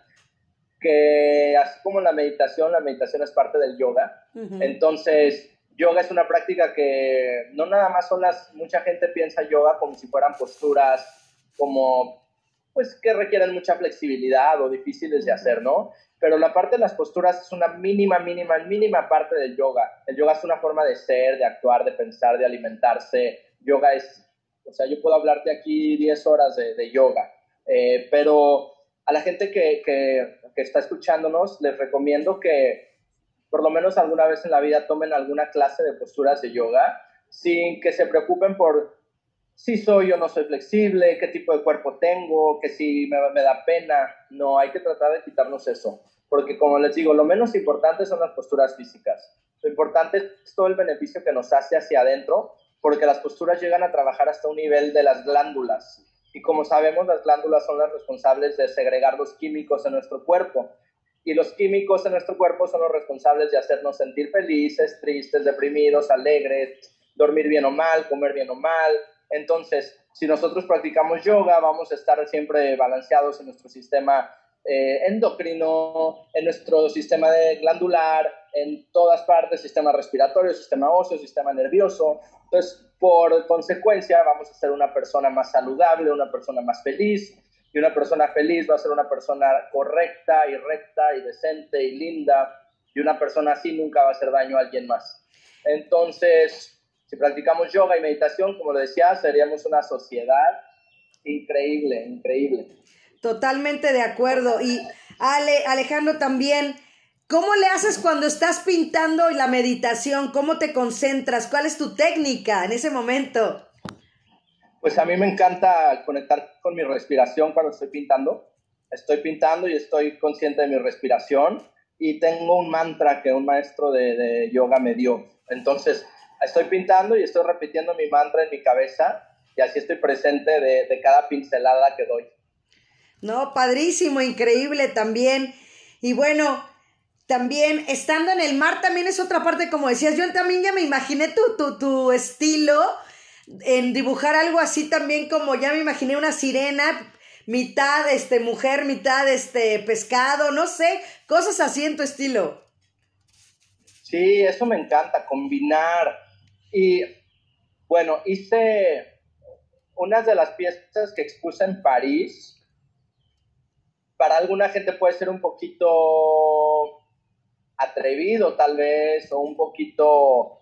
que así como la meditación, la meditación es parte del yoga. Entonces, yoga es una práctica que no nada más son las, mucha gente piensa yoga como si fueran posturas como pues que requieren mucha flexibilidad o difíciles de hacer, ¿no? Pero la parte de las posturas es una mínima, mínima, mínima parte del yoga. El yoga es una forma de ser, de actuar, de pensar, de alimentarse. Yoga es, o sea, yo puedo hablarte aquí 10 horas de, yoga, eh, pero a la gente que, que, que está escuchándonos, les recomiendo que por lo menos alguna vez en la vida tomen alguna clase de posturas de yoga sin que se preocupen por si soy o no soy flexible, qué tipo de cuerpo tengo, que si me, me, da pena. No, hay que tratar de quitarnos eso. Porque como les digo, lo menos importante son las posturas físicas. Lo importante es todo el beneficio que nos hace hacia adentro, porque las posturas llegan a trabajar hasta un nivel de las glándulas. Y como sabemos, las glándulas son las responsables de segregar los químicos en nuestro cuerpo. Y los químicos en nuestro cuerpo son los responsables de hacernos sentir felices, tristes, deprimidos, alegres, dormir bien o mal, comer bien o mal. Entonces, si nosotros practicamos yoga, vamos a estar siempre balanceados en nuestro sistema eh, endocrino, en nuestro sistema glandular, en todas partes, sistema respiratorio, sistema óseo, sistema nervioso. Entonces, por consecuencia, vamos a ser una persona más saludable, una persona más feliz, y una persona feliz va a ser una persona correcta y recta y decente y linda, y una persona así nunca va a hacer daño a alguien más. Entonces, si practicamos yoga y meditación, como lo decía, seríamos una sociedad increíble, increíble. Totalmente de acuerdo. Y Ale, Alejandro también, ¿cómo le haces cuando estás pintando la meditación? ¿Cómo te concentras? ¿Cuál es tu técnica en ese momento? Pues a mí me encanta conectar con mi respiración cuando estoy pintando. Estoy pintando y estoy consciente de mi respiración y tengo un mantra que un maestro de, de yoga me dio. Entonces, estoy pintando y estoy repitiendo mi mantra en mi cabeza y así estoy presente de, de cada pincelada que doy. No, padrísimo, increíble también. Y bueno, también estando en el mar también es otra parte, como decías, yo también ya me imaginé tu, tu, tu estilo en dibujar algo así también como ya me imaginé una sirena, mitad este mujer, mitad este pescado, no sé, cosas así en tu estilo. Sí, eso me encanta, combinar. Y bueno, hice unas de las piezas que expuse en París. Para alguna gente puede ser un poquito atrevido tal vez, o un poquito,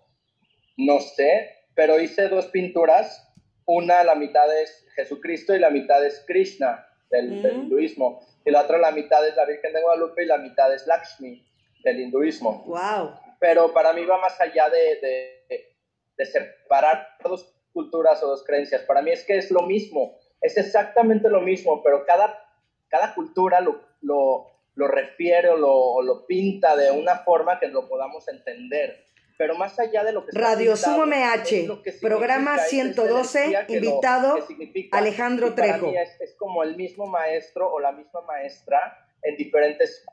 no sé, pero hice dos pinturas. Una, la mitad es Jesucristo y la mitad es Krishna del, del hinduismo. Y la otra, la mitad es la Virgen de Guadalupe y la mitad es Lakshmi del hinduismo. ¡Wow! Pero para mí va más allá de, de, de separar dos culturas o dos creencias. Para mí es que es lo mismo, es exactamente lo mismo, pero cada, cada cultura lo, lo, lo refiere o lo, lo, pinta de una forma que lo podamos entender. Pero más allá de lo que... Radio Sumo MH, programa 112, invitado Alejandro Trejo. Para mí es, es como el mismo maestro o la misma maestra en diferentes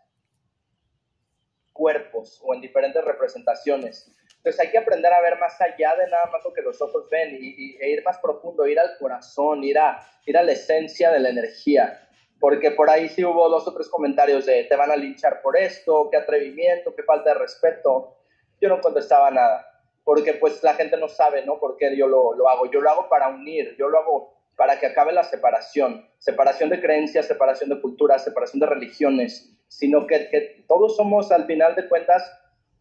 cuerpos o en diferentes representaciones. Entonces hay que aprender a ver más allá de nada más lo que los ojos ven y, y, e ir más profundo, ir al corazón, ir a, ir a la esencia de la energía. Porque por ahí sí hubo dos o tres comentarios de te van a linchar por esto, qué atrevimiento, qué falta de respeto. Yo no contestaba nada, porque pues la gente no sabe, ¿no? Por qué yo lo, lo hago. Yo lo hago para unir, yo lo hago para que acabe la separación, separación de creencias, separación de culturas, separación de religiones, sino que, que todos somos al final de cuentas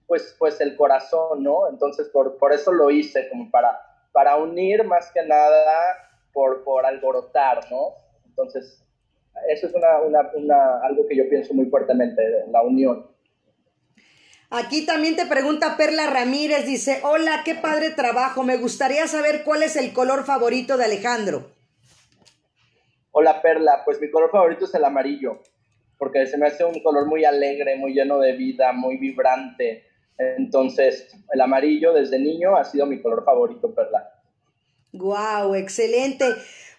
pues, pues el corazón, ¿no? Entonces, por, por eso lo hice, como para, para unir más que nada, por, por alborotar, ¿no? Entonces, eso es una, una, una, algo que yo pienso muy fuertemente, la unión. Aquí también te pregunta Perla Ramírez, dice, hola, qué padre trabajo, me gustaría saber cuál es el color favorito de Alejandro. Hola Perla, pues mi color favorito es el amarillo, porque se me hace un color muy alegre, muy lleno de vida, muy vibrante. Entonces, el amarillo desde niño ha sido mi color favorito, Perla. Wow, excelente.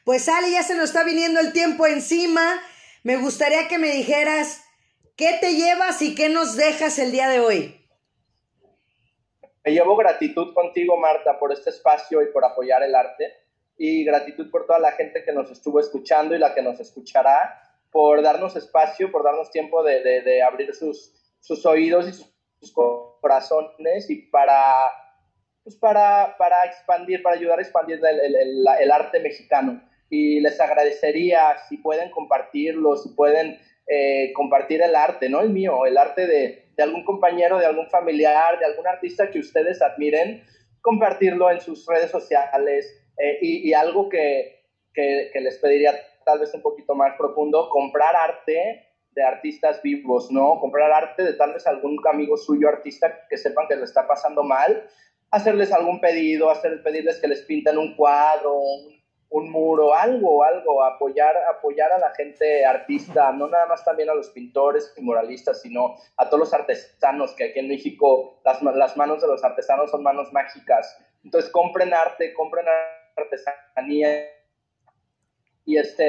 Pues Ale, ya se nos está viniendo el tiempo encima. Me gustaría que me dijeras qué te llevas y qué nos dejas el día de hoy. Me llevo gratitud contigo, Marta, por este espacio y por apoyar el arte. Y gratitud por toda la gente que nos estuvo escuchando y la que nos escuchará, por darnos espacio, por darnos tiempo de, de, de abrir sus, sus oídos y sus sus corazones y para, pues para, para expandir, para ayudar a expandir el, el, el, el, arte mexicano. Y les agradecería si pueden compartirlo, si pueden eh, compartir el arte, no el mío, el arte de, de, algún compañero, de algún familiar, de algún artista que ustedes admiren, compartirlo en sus redes sociales eh, y, y, algo que, que, que les pediría tal vez un poquito más profundo, comprar arte de artistas vivos, ¿no? Comprar arte de tal vez algún amigo suyo artista que sepan que le está pasando mal, hacerles algún pedido, hacer, pedirles que les pinten un cuadro, un, un muro, algo, algo, apoyar, apoyar a la gente artista, no nada más también a los pintores y muralistas, sino a todos los artesanos, que aquí en México las, las manos de los artesanos son manos mágicas. Entonces compren arte, compren artesanía y este